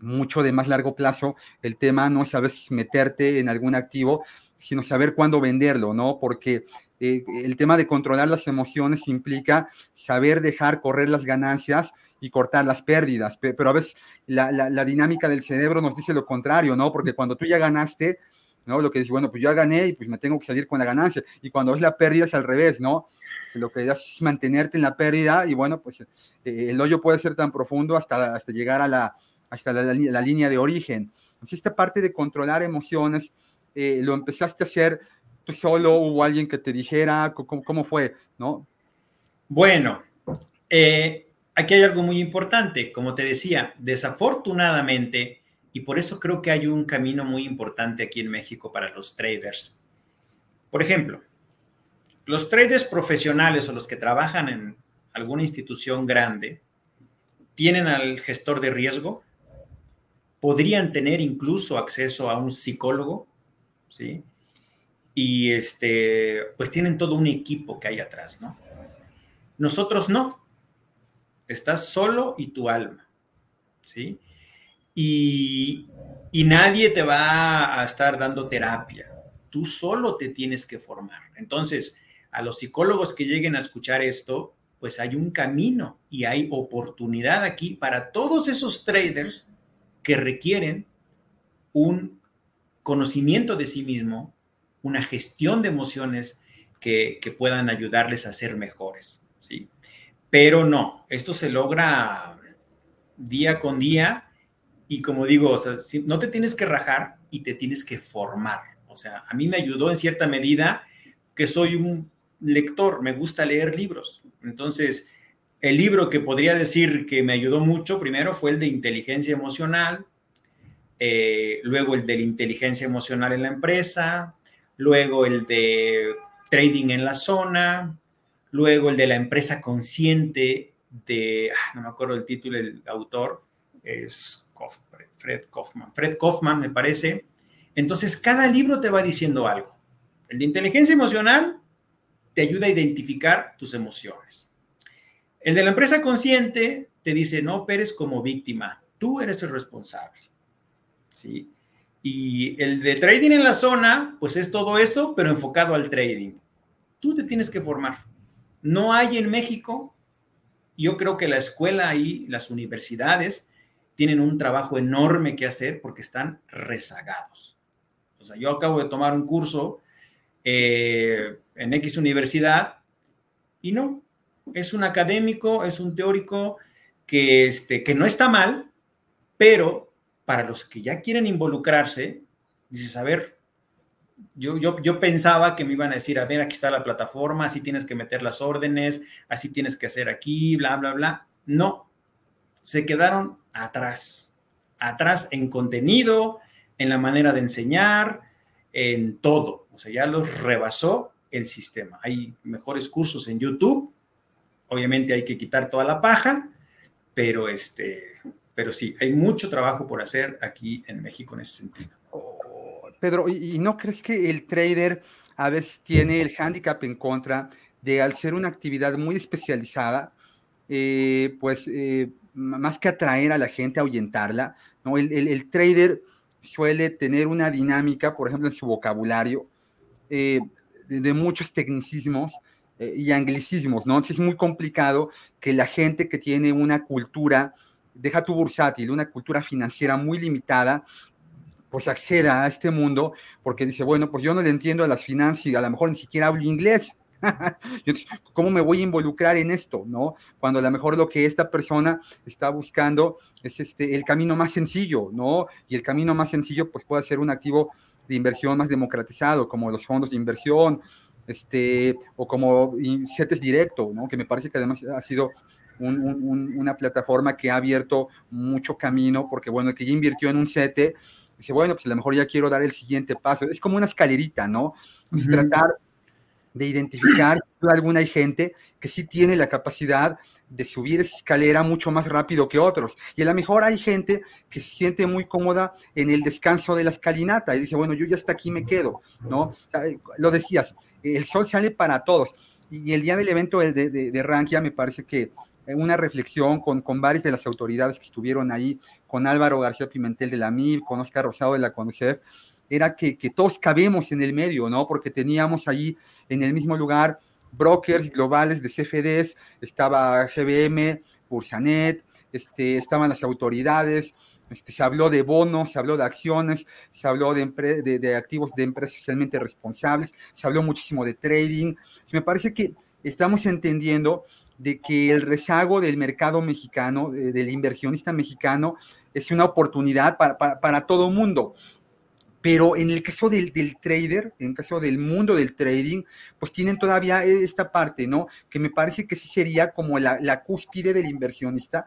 mucho de más largo plazo, el tema no es a meterte en algún activo, sino saber cuándo venderlo, ¿no? Porque eh, el tema de controlar las emociones implica saber dejar correr las ganancias y cortar las pérdidas, pero a veces la, dinámica del cerebro nos dice lo contrario, ¿no? Porque cuando tú ya ganaste, ¿no? Lo que dice, bueno, pues ya gané y pues me tengo que salir con la ganancia. Y cuando es la pérdida es al revés, ¿no? Lo que es mantenerte en la pérdida y bueno, pues eh, el hoyo puede ser tan profundo hasta, hasta llegar a la, hasta la, línea de origen. Entonces, esta parte de controlar emociones, eh, lo empezaste a hacer tú solo, hubo alguien que te dijera, cómo, fue, ¿no? Bueno, eh, aquí hay algo muy importante, como te decía, desafortunadamente, y por eso creo que hay un camino muy importante aquí en México para los traders. Por ejemplo, los traders profesionales o los que trabajan en alguna institución grande tienen al gestor de riesgo, podrían tener incluso acceso a un psicólogo, ¿sí? Y este, pues tienen todo un equipo que hay atrás, ¿no? Nosotros no. Estás solo y tu alma, ¿sí? Y, y nadie te va a estar dando terapia. Tú solo te tienes que formar. Entonces, a los psicólogos que lleguen a escuchar esto, pues hay un camino y hay oportunidad aquí para todos esos traders que requieren un conocimiento de sí mismo, una gestión de emociones que, puedan ayudarles a ser mejores, ¿sí? Pero no, esto se logra día con día y como digo, no te tienes que rajar y te tienes que formar. O sea, a mí me ayudó en cierta medida que soy un lector, me gusta leer libros. Entonces, el libro que podría decir que me ayudó mucho primero fue el de inteligencia emocional, eh, luego el de la inteligencia emocional en la empresa, luego el de trading en la zona, luego el de la empresa consciente de, ah, no me acuerdo el título del autor, es Fred Kaufman, Fred Kaufman me parece. Entonces, cada libro te va diciendo algo. El de inteligencia emocional te ayuda a identificar tus emociones. El de la empresa consciente te dice, no operes como víctima, tú eres el responsable. ¿Sí? Y el de trading en la zona, pues es todo eso, pero enfocado al trading. Tú te tienes que formar. No hay en México, yo creo que la escuela y las universidades tienen un trabajo enorme que hacer porque están rezagados. O sea, yo acabo de tomar un curso eh, en X universidad y no, es un académico, es un teórico que, este, que no está mal, pero para los que ya quieren involucrarse, dices, a ver, yo, yo, yo pensaba que me iban a decir, a ver, aquí está la plataforma, así tienes que meter las órdenes, así tienes que hacer aquí, bla, bla, bla. No, se quedaron atrás, atrás en contenido, en la manera de enseñar, en todo. O sea, ya los rebasó el sistema. Hay mejores cursos en YouTube. Obviamente hay que quitar toda la paja, pero este, pero sí, hay mucho trabajo por hacer aquí en México en ese sentido. Pedro, ¿y no crees que el trader a veces tiene el hándicap en contra de al ser una actividad muy especializada, eh, pues eh, más que atraer a la gente, ahuyentarla, ¿no? El, trader suele tener una dinámica, por ejemplo, en su vocabulario, eh, de, muchos tecnicismos y anglicismos, ¿no? Es muy complicado que la gente que tiene una cultura, deja tu bursátil, una cultura financiera muy limitada, pues acceda a este mundo porque dice, bueno, pues yo no le entiendo a las finanzas y a lo mejor ni siquiera hablo inglés, ¿Cómo me voy a involucrar en esto? ¿no? Cuando a lo mejor lo que esta persona está buscando es este, el camino más sencillo, ¿no? Y el camino más sencillo pues puede ser un activo de inversión más democratizado, como los fondos de inversión, este, o como CETES directo, ¿no? Que me parece que además ha sido una plataforma que ha abierto mucho camino, porque bueno, que ya invirtió en un CETE, dice, bueno, pues a lo mejor ya quiero dar el siguiente paso. Es como una escalerita, ¿no? tratar de identificar, alguna hay gente que sí tiene la capacidad de subir esa escalera mucho más rápido que otros. Y a lo mejor hay gente que se siente muy cómoda en el descanso de la escalinata y dice, bueno, yo ya hasta aquí me quedo, ¿no? Lo decías, el sol sale para todos. Y el día del evento de, de, de Rankia me parece que una reflexión con, con, varias de las autoridades que estuvieron ahí, con Álvaro García Pimentel de la MIR, con Oscar Rosado de la CONUCEF, era que, todos cabemos en el medio, ¿no? Porque teníamos allí en el mismo lugar brokers globales de CFDs, estaba GBM, Bursanet, este, estaban las autoridades, este, se habló de bonos, se habló de acciones, se habló de, de, activos de empresas socialmente responsables, se habló muchísimo de trading. Me parece que estamos entendiendo de que el rezago del mercado mexicano, del inversionista mexicano, es una oportunidad para, para, para todo mundo. Pero en el caso del, trader, en el caso del mundo del trading, pues tienen todavía esta parte, ¿no? Que me parece que sí sería como la, cúspide del inversionista.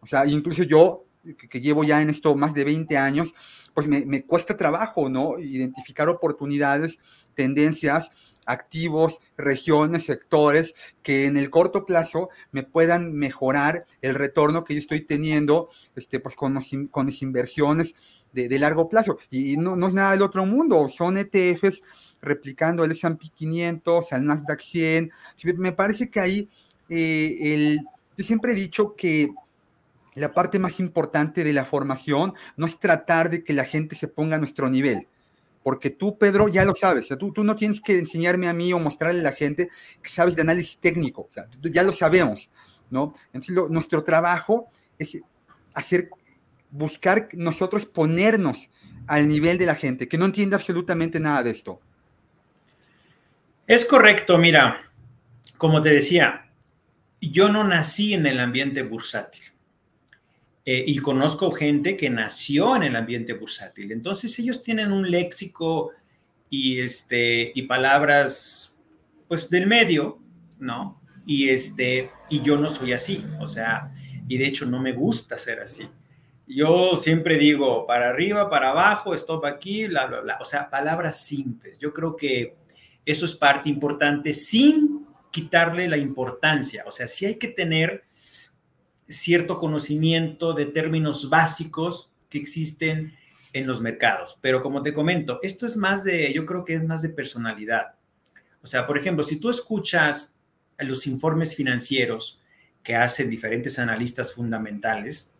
O sea, incluso yo, que, llevo ya en esto más de 20 años, pues me, me cuesta trabajo, ¿no? Identificar oportunidades, tendencias, activos, regiones, sectores que en el corto plazo me puedan mejorar el retorno que yo estoy teniendo este, pues con, con mis inversiones de, largo plazo. Y no, no, es nada del otro mundo, son ETFs replicando el S&P 500, el Nasdaq 100. Me parece que ahí, eh, el, yo siempre he dicho que la parte más importante de la formación no es tratar de que la gente se ponga a nuestro nivel, porque tú, Pedro, ya lo sabes, tú, tú, no tienes que enseñarme a mí o mostrarle a la gente que sabes de análisis técnico, ya lo sabemos, ¿no? Entonces, nuestro trabajo es hacer buscar nosotros ponernos al nivel de la gente, que no entiende absolutamente nada de esto. Es correcto, mira, como te decía, yo no nací en el ambiente bursátil. Eh, y conozco gente que nació en el ambiente bursátil. Entonces ellos tienen un léxico y, este, y palabras pues del medio, ¿no? Y, este, y yo no soy así, o sea, y de hecho no me gusta ser así. Yo siempre digo para arriba, para abajo, stop aquí, bla, bla, bla. O sea, palabras simples. Yo creo que eso es parte importante sin quitarle la importancia. O sea, sí hay que tener cierto conocimiento de términos básicos que existen en los mercados. Pero como te comento, esto es más de, yo creo que es más de personalidad. O sea, por ejemplo, si tú escuchas los informes financieros que hacen diferentes analistas fundamentales,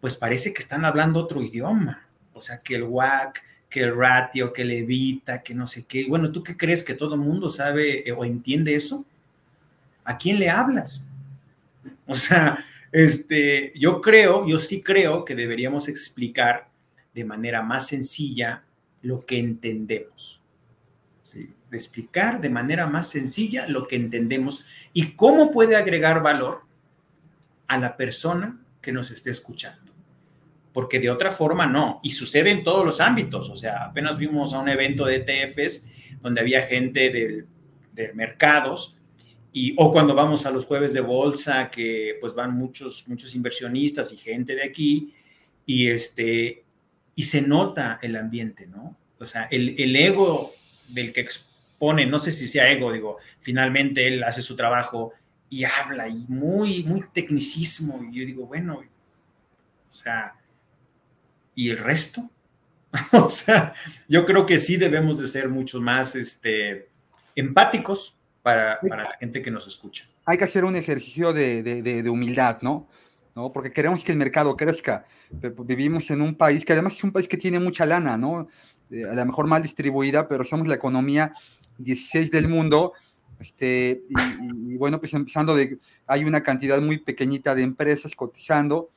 pues parece que están hablando otro idioma. O sea, que el WAC, que el ratio, que el evita, que no sé qué. Bueno, ¿tú qué crees que todo el mundo sabe o entiende eso? ¿A quién le hablas? O sea, este, yo creo, yo sí creo que deberíamos explicar de manera más sencilla lo que entendemos. De explicar de manera más sencilla lo que entendemos y cómo puede agregar valor a la persona que nos esté escuchando. Porque de otra forma no. Y sucede en todos los ámbitos. O sea, apenas vimos a un evento de ETFs donde había gente del, de mercados y, o cuando vamos a los jueves de bolsa, que pues van muchos, muchos inversionistas y gente de aquí, y, este, y se nota el ambiente, ¿no? O sea, el, el ego del que expone, no sé si sea ego, digo, finalmente él hace su trabajo y habla y muy, muy tecnicismo, y yo digo, bueno, o sea, ¿y el resto? o sea, yo creo que sí debemos de ser mucho más este, empáticos para, la gente que nos escucha. Hay que hacer un ejercicio de, humildad, ¿no? ¿no? Porque queremos que el mercado crezca. Vivimos en un país que además es un país que tiene mucha lana, ¿no? Eh, a lo mejor mal distribuida, pero somos la economía 16 del mundo. Este, y, bueno, pues empezando de, hay una cantidad muy pequeñita de empresas cotizando.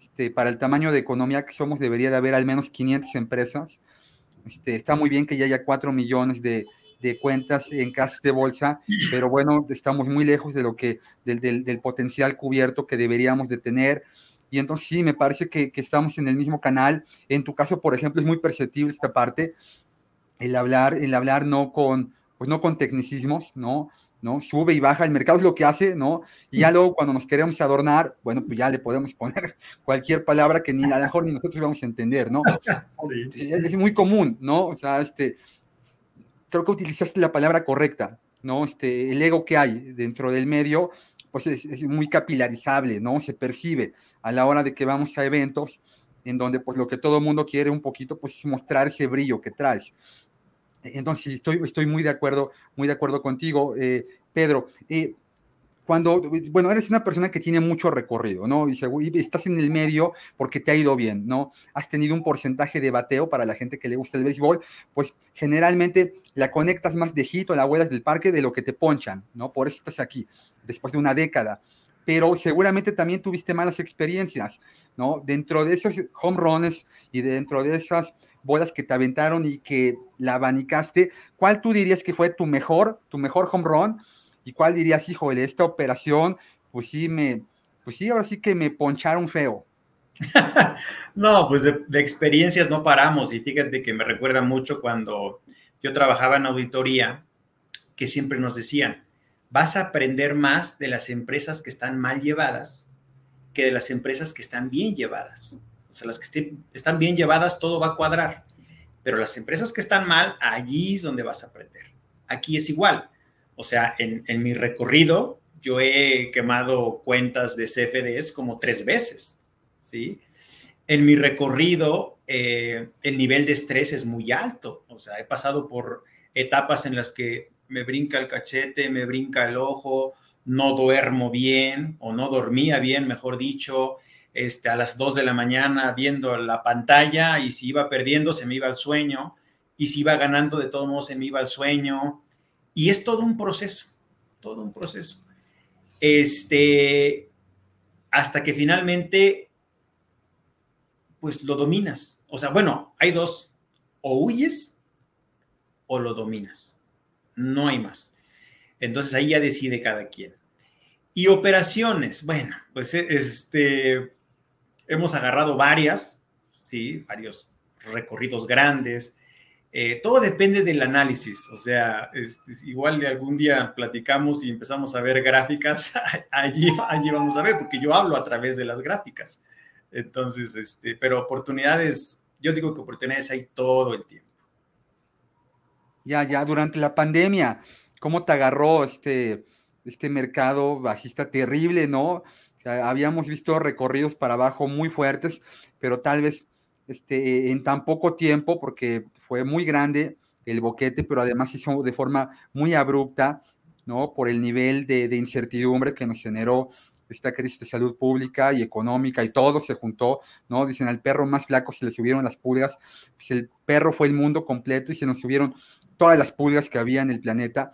Este, para el tamaño de economía que somos, debería de haber al menos 500 empresas. Este, está muy bien que ya haya 4 millones de, de cuentas en casas de bolsa, pero bueno, estamos muy lejos de lo que, del, del, potencial cubierto que deberíamos de tener. Y entonces sí, me parece que, que, estamos en el mismo canal. En tu caso, por ejemplo, es muy perceptible esta parte, el hablar, el hablar no con, pues no con tecnicismos, ¿no? ¿no? Sube y baja, el mercado es lo que hace, ¿no? Y ya luego cuando nos queremos adornar, bueno, pues ya le podemos poner cualquier palabra que ni a lo mejor ni nosotros vamos a entender, ¿no? Sí. Es muy común, ¿no? O sea, este, creo que utilizaste la palabra correcta, ¿no? Este, el ego que hay dentro del medio, pues es, muy capilarizable, ¿no? Se percibe a la hora de que vamos a eventos en donde pues lo que todo el mundo quiere un poquito pues es mostrar ese brillo que traes. Entonces estoy, estoy muy de acuerdo, muy de acuerdo contigo, eh, Pedro. Eh, cuando, bueno, eres una persona que tiene mucho recorrido, ¿no? Y, estás en el medio porque te ha ido bien, ¿no? Has tenido un porcentaje de bateo para la gente que le gusta el béisbol, pues generalmente la conectas más de hit o la abuelas del parque de lo que te ponchan, ¿no? Por eso estás aquí, después de una década. Pero seguramente también tuviste malas experiencias, ¿no? Dentro de esos home runs y dentro de esas bolas que te aventaron y que la abanicaste, ¿cuál tú dirías que fue tu mejor, tu mejor home run? ¿Y cuál dirías, hijo, de esta operación, pues sí, me, pues sí, ahora sí que me poncharon feo? no, pues de, experiencias no paramos y fíjate que me recuerda mucho cuando yo trabajaba en auditoría, que siempre nos decían, vas a aprender más de las empresas que están mal llevadas que de las empresas que están bien llevadas. O sea, las que están bien llevadas, todo va a cuadrar. Pero las empresas que están mal, allí es donde vas a aprender. Aquí es igual. O sea, en, mi recorrido yo he quemado cuentas de CFDs como tres veces, ¿sí? En mi recorrido eh, el nivel de estrés es muy alto, o sea, he pasado por etapas en las que me brinca el cachete, me brinca el ojo, no duermo bien o no dormía bien, mejor dicho, este, a las 2 de la mañana viendo la pantalla y si iba perdiendo se me iba al sueño. Y si iba ganando de todos modos se me iba al sueño y es todo un proceso, todo un proceso. Este, hasta que finalmente, pues lo dominas. O sea, bueno, hay dos, o huyes o lo dominas. no hay más. Entonces ahí ya decide cada quien. Y operaciones, bueno, pues e, este, hemos agarrado varias, sí, varios recorridos grandes. Eh, todo depende del análisis, o sea, este, igual algún día platicamos y empezamos a ver gráficas, allí, allí vamos a ver, porque yo hablo a través de las gráficas. Entonces, este, pero oportunidades, yo digo que oportunidades hay todo el tiempo. Ya, ya, durante la pandemia, ¿cómo te agarró este, este mercado bajista terrible, no? habíamos visto recorridos para abajo muy fuertes, pero tal vez este, en tan poco tiempo, porque fue muy grande el boquete, pero además hizo de forma muy abrupta, ¿no? Por el nivel de, incertidumbre que nos generó esta crisis de salud pública y económica y todo se juntó, ¿no? Dicen al perro más flaco se le subieron las pulgas, pues el perro fue el mundo completo y se nos subieron todas las pulgas que había en el planeta.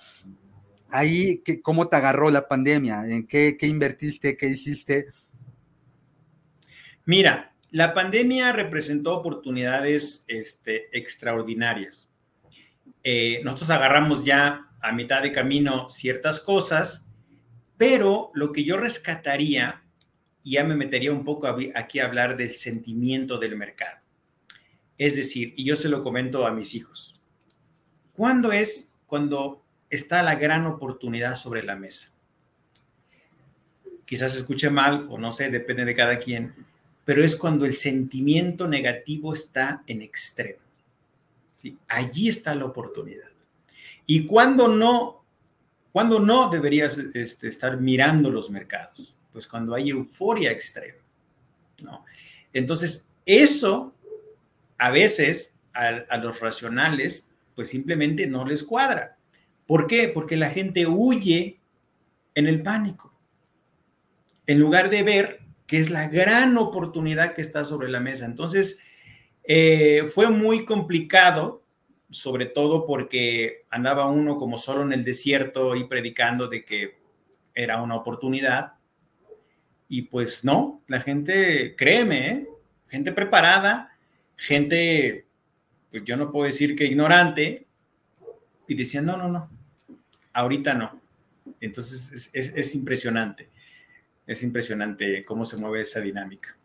Ahí, ¿cómo te agarró la pandemia? ¿En qué, qué invertiste? ¿Qué hiciste? Mira, la pandemia representó oportunidades este, extraordinarias. Eh, nosotros agarramos ya a mitad de camino ciertas cosas, pero lo que yo rescataría, y ya me metería un poco aquí a hablar del sentimiento del mercado. Es decir, y yo se lo comento a mis hijos, ¿cuándo es cuando está la gran oportunidad sobre la mesa? Quizás escuche mal o no sé, depende de cada quien, pero es cuando el sentimiento negativo está en extremo. ¿sí? Allí está la oportunidad. Y cuando no, cuando no deberías este, estar mirando los mercados, pues cuando hay euforia extrema. ¿no? Entonces, eso a veces a, a los racionales, pues simplemente no les cuadra. ¿Por qué? Porque la gente huye en el pánico. En lugar de ver que es la gran oportunidad que está sobre la mesa. Entonces, eh, fue muy complicado, sobre todo porque andaba uno como solo en el desierto y predicando de que era una oportunidad. Y pues no, la gente, créeme, ¿eh? gente preparada, gente, pues yo no puedo decir que ignorante, y decían, no, no, no, ahorita no. Entonces es impresionante es impresionante cómo se mueve esa dinámica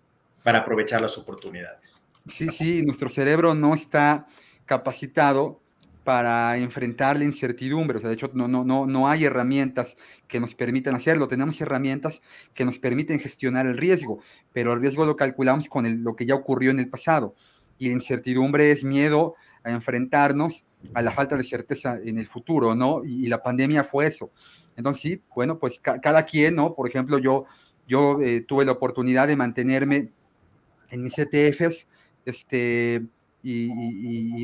para aprovechar las oportunidades. Sí, sí, nuestro cerebro no está capacitado para enfrentar la incertidumbre. O sea, de hecho, no, no, no, no hay herramientas que nos permitan hacerlo. Tenemos herramientas que nos permiten gestionar el riesgo, pero el riesgo lo calculamos con lo que ya ocurrió en el pasado. Y la incertidumbre es miedo a enfrentarnos a la falta de certeza en el futuro, ¿no? Y, la pandemia fue eso. Entonces, sí, bueno, pues cada quien, ¿no? Por ejemplo, yo, yo eh, tuve la oportunidad de mantenerme en mis ETFs, este, y,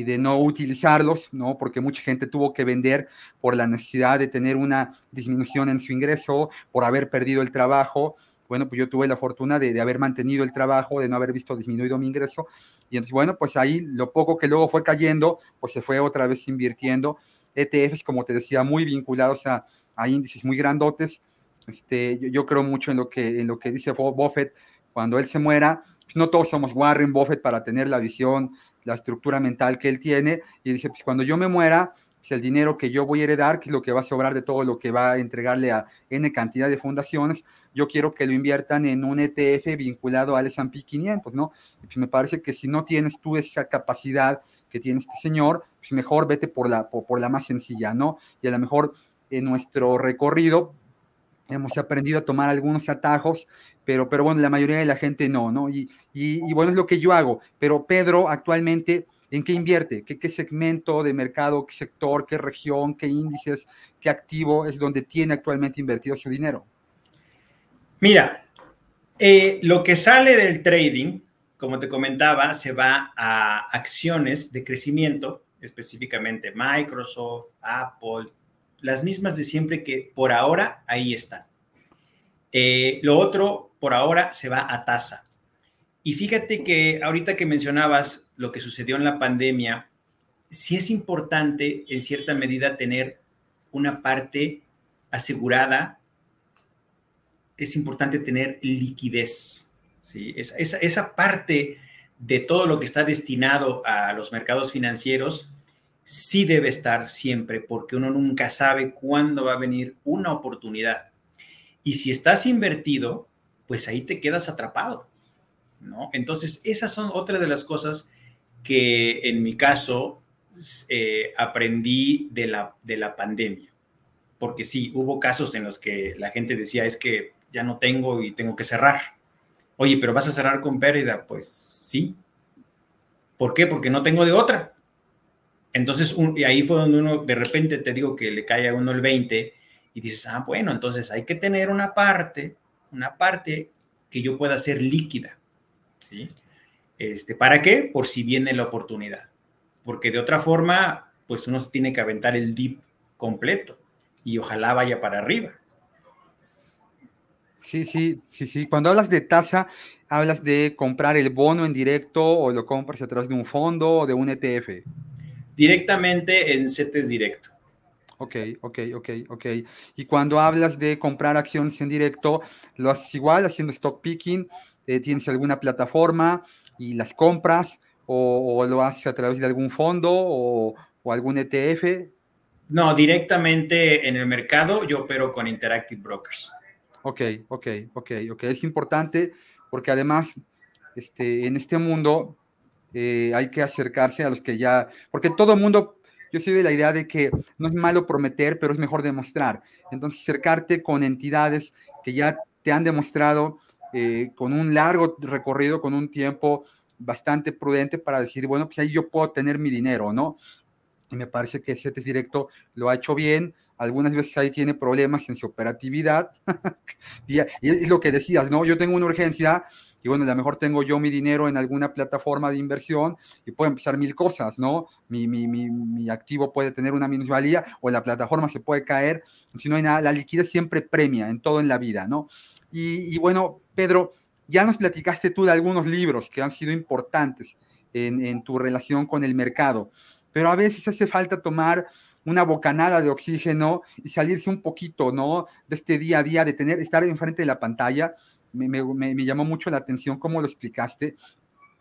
y, de no utilizarlos, ¿no? Porque mucha gente tuvo que vender por la necesidad de tener una disminución en su ingreso, por haber perdido el trabajo. Bueno, pues yo tuve la fortuna de, de haber mantenido el trabajo, de no haber visto disminuido mi ingreso. Y entonces, bueno, pues ahí lo poco que luego fue cayendo, pues se fue otra vez invirtiendo. ETFs, como te decía, muy vinculados a, a índices muy grandotes. Este, yo, yo, creo mucho en lo, que, en lo que dice Buffett, cuando él se muera, pues no todos somos Warren Buffett para tener la visión, la estructura mental que él tiene, y dice, pues cuando yo me muera, pues el dinero que yo voy a heredar, que es lo que va a sobrar de todo lo que va a entregarle a N cantidad de fundaciones, yo quiero que lo inviertan en un ETF vinculado al S&P 500, ¿no? Pues me parece que si no tienes tú esa capacidad que tiene este señor, pues mejor vete por la, por, la más sencilla, ¿no? Y a lo mejor en nuestro recorrido hemos aprendido a tomar algunos atajos, pero, pero bueno, la mayoría de la gente no, ¿no? Y, y, y bueno, es lo que yo hago, pero Pedro actualmente ¿En qué invierte? ¿Qué, segmento de mercado, qué sector, qué región, qué índices, qué activo es donde tiene actualmente invertido su dinero? Mira, eh, lo que sale del trading, como te comentaba, se va a acciones de crecimiento, específicamente Microsoft, Apple, las mismas de siempre que por ahora ahí están. Eh, lo otro, por ahora, se va a tasa. Y fíjate que ahorita que mencionabas lo que sucedió en la pandemia, sí es importante en cierta medida tener una parte asegurada, es importante tener liquidez. ¿sí? Esa, esa, parte de todo lo que está destinado a los mercados financieros sí debe estar siempre porque uno nunca sabe cuándo va a venir una oportunidad. Y si estás invertido, pues ahí te quedas atrapado, ¿no? Entonces, esas son otras de las cosas que en mi caso eh, aprendí de la, de la pandemia. Porque sí, hubo casos en los que la gente decía, es que ya no tengo y tengo que cerrar. Oye, pero vas a cerrar con pérdida. Pues sí. ¿Por qué? Porque no tengo de otra. Entonces, y ahí fue donde uno de repente te digo que le cae a uno el 20 y dices, ah, bueno, entonces hay que tener una parte, una parte que yo pueda hacer líquida, ¿sí? Este, ¿Para qué? Por si viene la oportunidad. Porque de otra forma, pues uno tiene que aventar el dip completo y ojalá vaya para arriba. Sí, sí, sí, sí. Cuando hablas de tasa, hablas de comprar el bono en directo o lo compras a través de un fondo o de un ETF. Directamente en CETES directo. Ok, ok, ok, ok. Y cuando hablas de comprar acciones en directo, ¿lo haces igual haciendo stock picking? Eh, ¿Tienes alguna plataforma y las compras? ¿O, lo haces a través de algún fondo o, o algún ETF? No, directamente en el mercado yo opero con Interactive Brokers. Ok, ok, ok, ok. Es importante porque además este, en este mundo eh, hay que acercarse a los que ya, porque todo mundo, yo soy de la idea de que no es malo prometer, pero es mejor demostrar. Entonces, acercarte con entidades que ya te han demostrado eh, con un largo recorrido, con un tiempo bastante prudente para decir, bueno, pues ahí yo puedo tener mi dinero, ¿no? Y me parece que CETES Directo lo ha hecho bien, algunas veces ahí tiene problemas en su operatividad. y, es lo que decías, ¿no? Yo tengo una urgencia y bueno, a lo mejor tengo yo mi dinero en alguna plataforma de inversión y puedo empezar mil cosas, ¿no? Mi, mi, mi, mi activo puede tener una minusvalía o la plataforma se puede caer. Si no hay nada, la liquidez siempre premia en todo en la vida, ¿no? Y, y bueno, Pedro, ya nos platicaste tú de algunos libros que han sido importantes en, en tu relación con el mercado, pero a veces hace falta tomar una bocanada de oxígeno y salirse un poquito, ¿no? De este día a día, de tener, estar enfrente de la pantalla. Me, me, llamó mucho la atención cómo lo explicaste,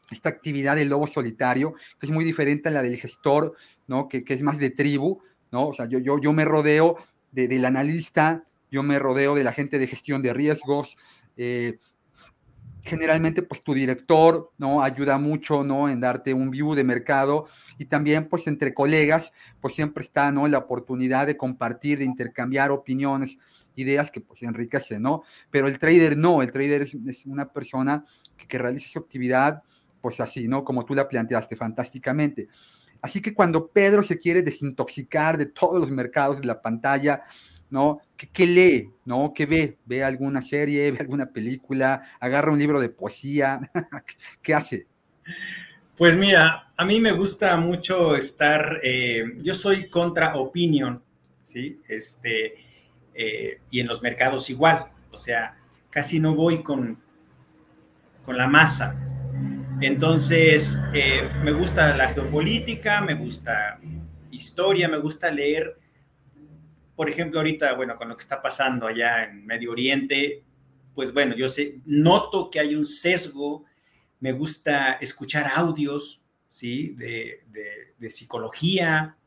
esta actividad del lobo solitario, que es muy diferente a la del gestor, ¿no? Que, que es más de tribu, ¿no? O sea, yo, yo, yo me rodeo de, del analista, yo me rodeo de la gente de gestión de riesgos, eh, generalmente pues tu director, ¿no? Ayuda mucho, ¿no? En darte un view de mercado y también pues entre colegas pues siempre está, ¿no? La oportunidad de compartir, de intercambiar opiniones, ideas que pues enriquecen, ¿no? Pero el trader no, el trader es, es una persona que, que, realiza su actividad pues así, ¿no? Como tú la planteaste fantásticamente. Así que cuando Pedro se quiere desintoxicar de todos los mercados de la pantalla, ¿no? ¿Qué, ¿Qué, lee? ¿No? ¿Qué ve? ¿Ve alguna serie? ¿Ve alguna película? ¿Agarra un libro de poesía? ¿Qué hace? Pues mira, a mí me gusta mucho estar, eh, yo soy contra opinión, ¿sí? Este, eh, y en los mercados igual, o sea, casi no voy con, con la masa. Entonces, eh, me gusta la geopolítica, me gusta historia, me gusta leer por ejemplo, ahorita, bueno, con lo que está pasando allá en Medio Oriente, pues bueno, yo sé, noto que hay un sesgo, me gusta escuchar audios, ¿sí? De, de, de psicología,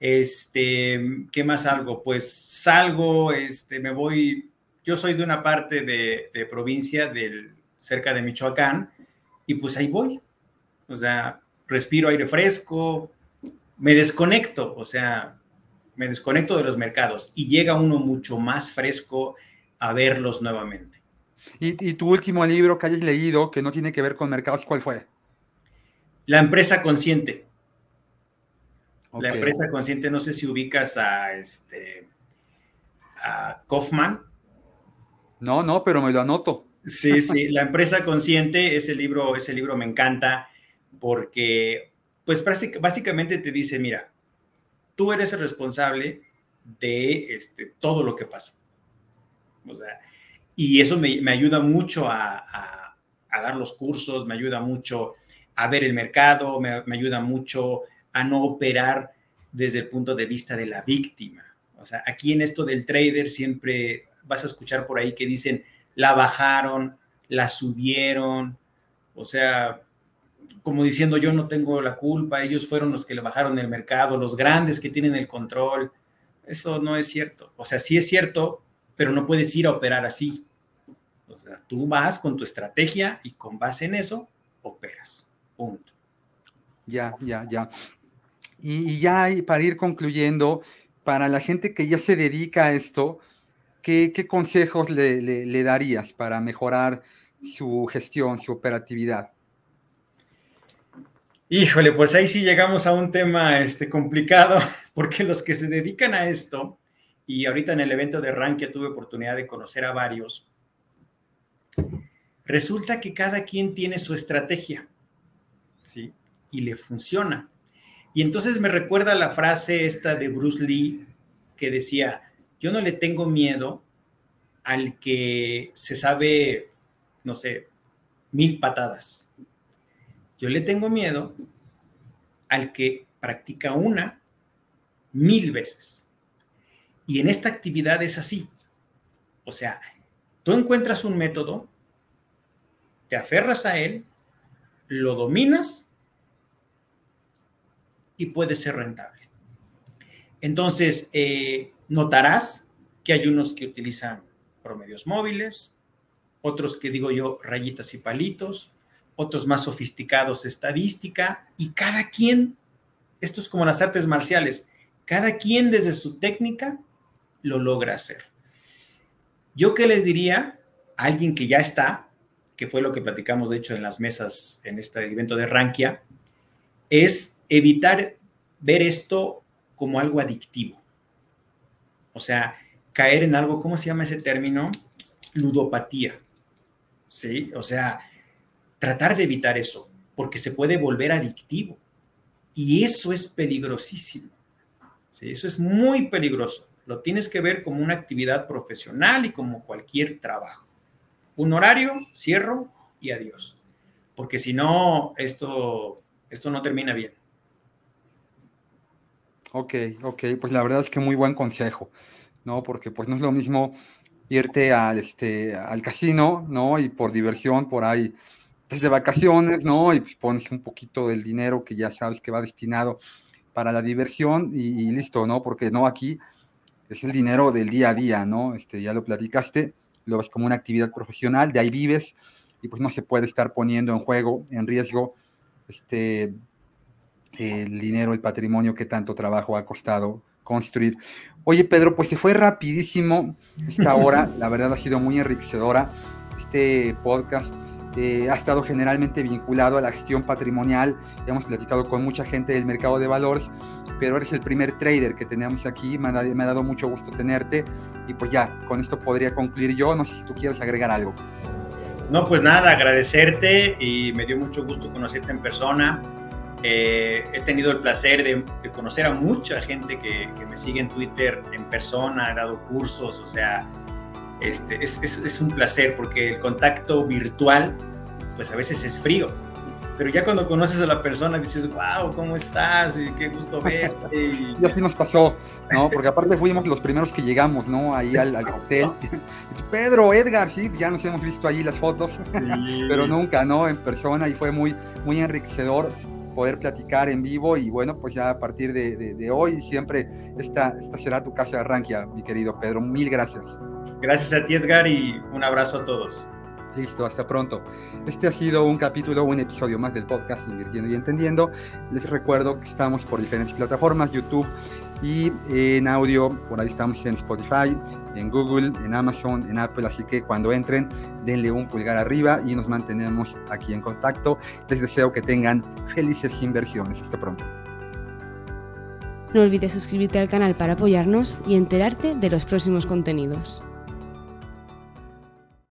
este, ¿qué más algo? Pues salgo, este, me voy, yo soy de una parte de, de provincia del, cerca de Michoacán, y pues ahí voy, o sea, respiro aire fresco, me desconecto, o sea, me desconecto de los mercados y llega uno mucho más fresco a verlos nuevamente. ¿Y, y tu último libro que hayas leído que no tiene que ver con mercados, cuál fue? La empresa consciente. Okay. La empresa consciente, no sé si ubicas a este a Kaufman. No, no, pero me lo anoto. Sí, sí, la empresa consciente, ese libro, ese libro me encanta porque, pues básicamente te dice, mira, tú eres el responsable de este, todo lo que pasa. O sea, y eso me, me ayuda mucho a, a, a, dar los cursos, me ayuda mucho a ver el mercado, me, me, ayuda mucho a no operar desde el punto de vista de la víctima. O sea, aquí en esto del trader siempre vas a escuchar por ahí que dicen, la bajaron, la subieron, o sea, como diciendo yo no tengo la culpa, ellos fueron los que le bajaron el mercado, los grandes que tienen el control. Eso no es cierto. O sea, sí es cierto, pero no puedes ir a operar así. O sea, tú vas con tu estrategia y con base en eso operas. Punto. Ya, ya, ya. Y, ya para ir concluyendo, para la gente que ya se dedica a esto, ¿qué, consejos le darías para mejorar su gestión, su operatividad? Híjole, pues ahí sí llegamos a un tema este, complicado, porque los que se dedican a esto, y ahorita en el evento de Rankia tuve oportunidad de conocer a varios, resulta que cada quien tiene su estrategia, ¿sí? Y le funciona. Y entonces me recuerda la frase esta de Bruce Lee que decía, yo no le tengo miedo al que se sabe, no sé, mil patadas yo le tengo miedo al que practica una mil veces. Y en esta actividad es así. O sea, tú encuentras un método, te aferras a él, lo dominas y puede ser rentable. Entonces, eh, notarás que hay unos que utilizan promedios móviles, otros que digo yo rayitas y palitos, otros más sofisticados estadística, y cada quien, esto es como las artes marciales, cada quien desde su técnica lo logra hacer. Yo qué les diría a alguien que ya está, que fue lo que platicamos de hecho en las mesas en este evento de Rankia, es evitar ver esto como algo adictivo. O sea, caer en algo, ¿cómo se llama ese término? Ludopatía. ¿Sí? O sea, tratar de evitar eso, porque se puede volver adictivo. Y eso es peligrosísimo. ¿sí? Eso es muy peligroso. Lo tienes que ver como una actividad profesional y como cualquier trabajo. Un horario, cierro y adiós. Porque si no, esto, esto no termina bien. Ok, ok, pues la verdad es que muy buen consejo, ¿no? Porque pues no es lo mismo irte al, este, al casino, ¿no? Y por diversión, por ahí de vacaciones, ¿no? Y pues pones un poquito del dinero que ya sabes que va destinado para la diversión y, listo, ¿no? Porque no aquí es el dinero del día a día, ¿no? Este, ya lo platicaste, lo ves como una actividad profesional, de ahí vives y pues no se puede estar poniendo en juego, en riesgo, este, el dinero, el patrimonio que tanto trabajo ha costado construir. Oye, Pedro, pues se fue rapidísimo esta hora, la verdad ha sido muy enriquecedora este podcast eh, ha estado generalmente vinculado a la gestión patrimonial. Hemos platicado con mucha gente del mercado de valores, pero eres el primer trader que tenemos aquí. Me ha, me ha dado mucho gusto tenerte. Y pues ya, con esto podría concluir yo. No sé si tú quieres agregar algo. No, pues nada, agradecerte y me dio mucho gusto conocerte en persona. Eh, he tenido el placer de, conocer a mucha gente que, que, me sigue en Twitter en persona, he dado cursos, o sea, este, es, es, un placer porque el contacto virtual, pues a veces es frío. Pero ya cuando conoces a la persona dices, wow, ¿cómo estás? Y qué gusto verte. Y, y así nos pasó, ¿no? Porque aparte fuimos los primeros que llegamos, ¿no? Ahí al, al, hotel. Pedro, Edgar, sí, ya nos hemos visto ahí las fotos, pero nunca, ¿no? En persona y fue muy, muy enriquecedor poder platicar en vivo y bueno, pues ya a partir de, de, de hoy siempre esta, esta será tu casa de arranquia, mi querido Pedro. Mil gracias. Gracias a ti, Edgar, y un abrazo a todos. Listo, hasta pronto. Este ha sido un capítulo, un episodio más del podcast Invirtiendo y Entendiendo. Les recuerdo que estamos por diferentes plataformas, YouTube y en audio, por ahí estamos en Spotify, en Google, en Amazon, en Apple, así que cuando entren, denle un pulgar arriba y nos mantenemos aquí en contacto. Les deseo que tengan felices inversiones. Hasta pronto. No olvides suscribirte al canal para apoyarnos y enterarte de los próximos contenidos.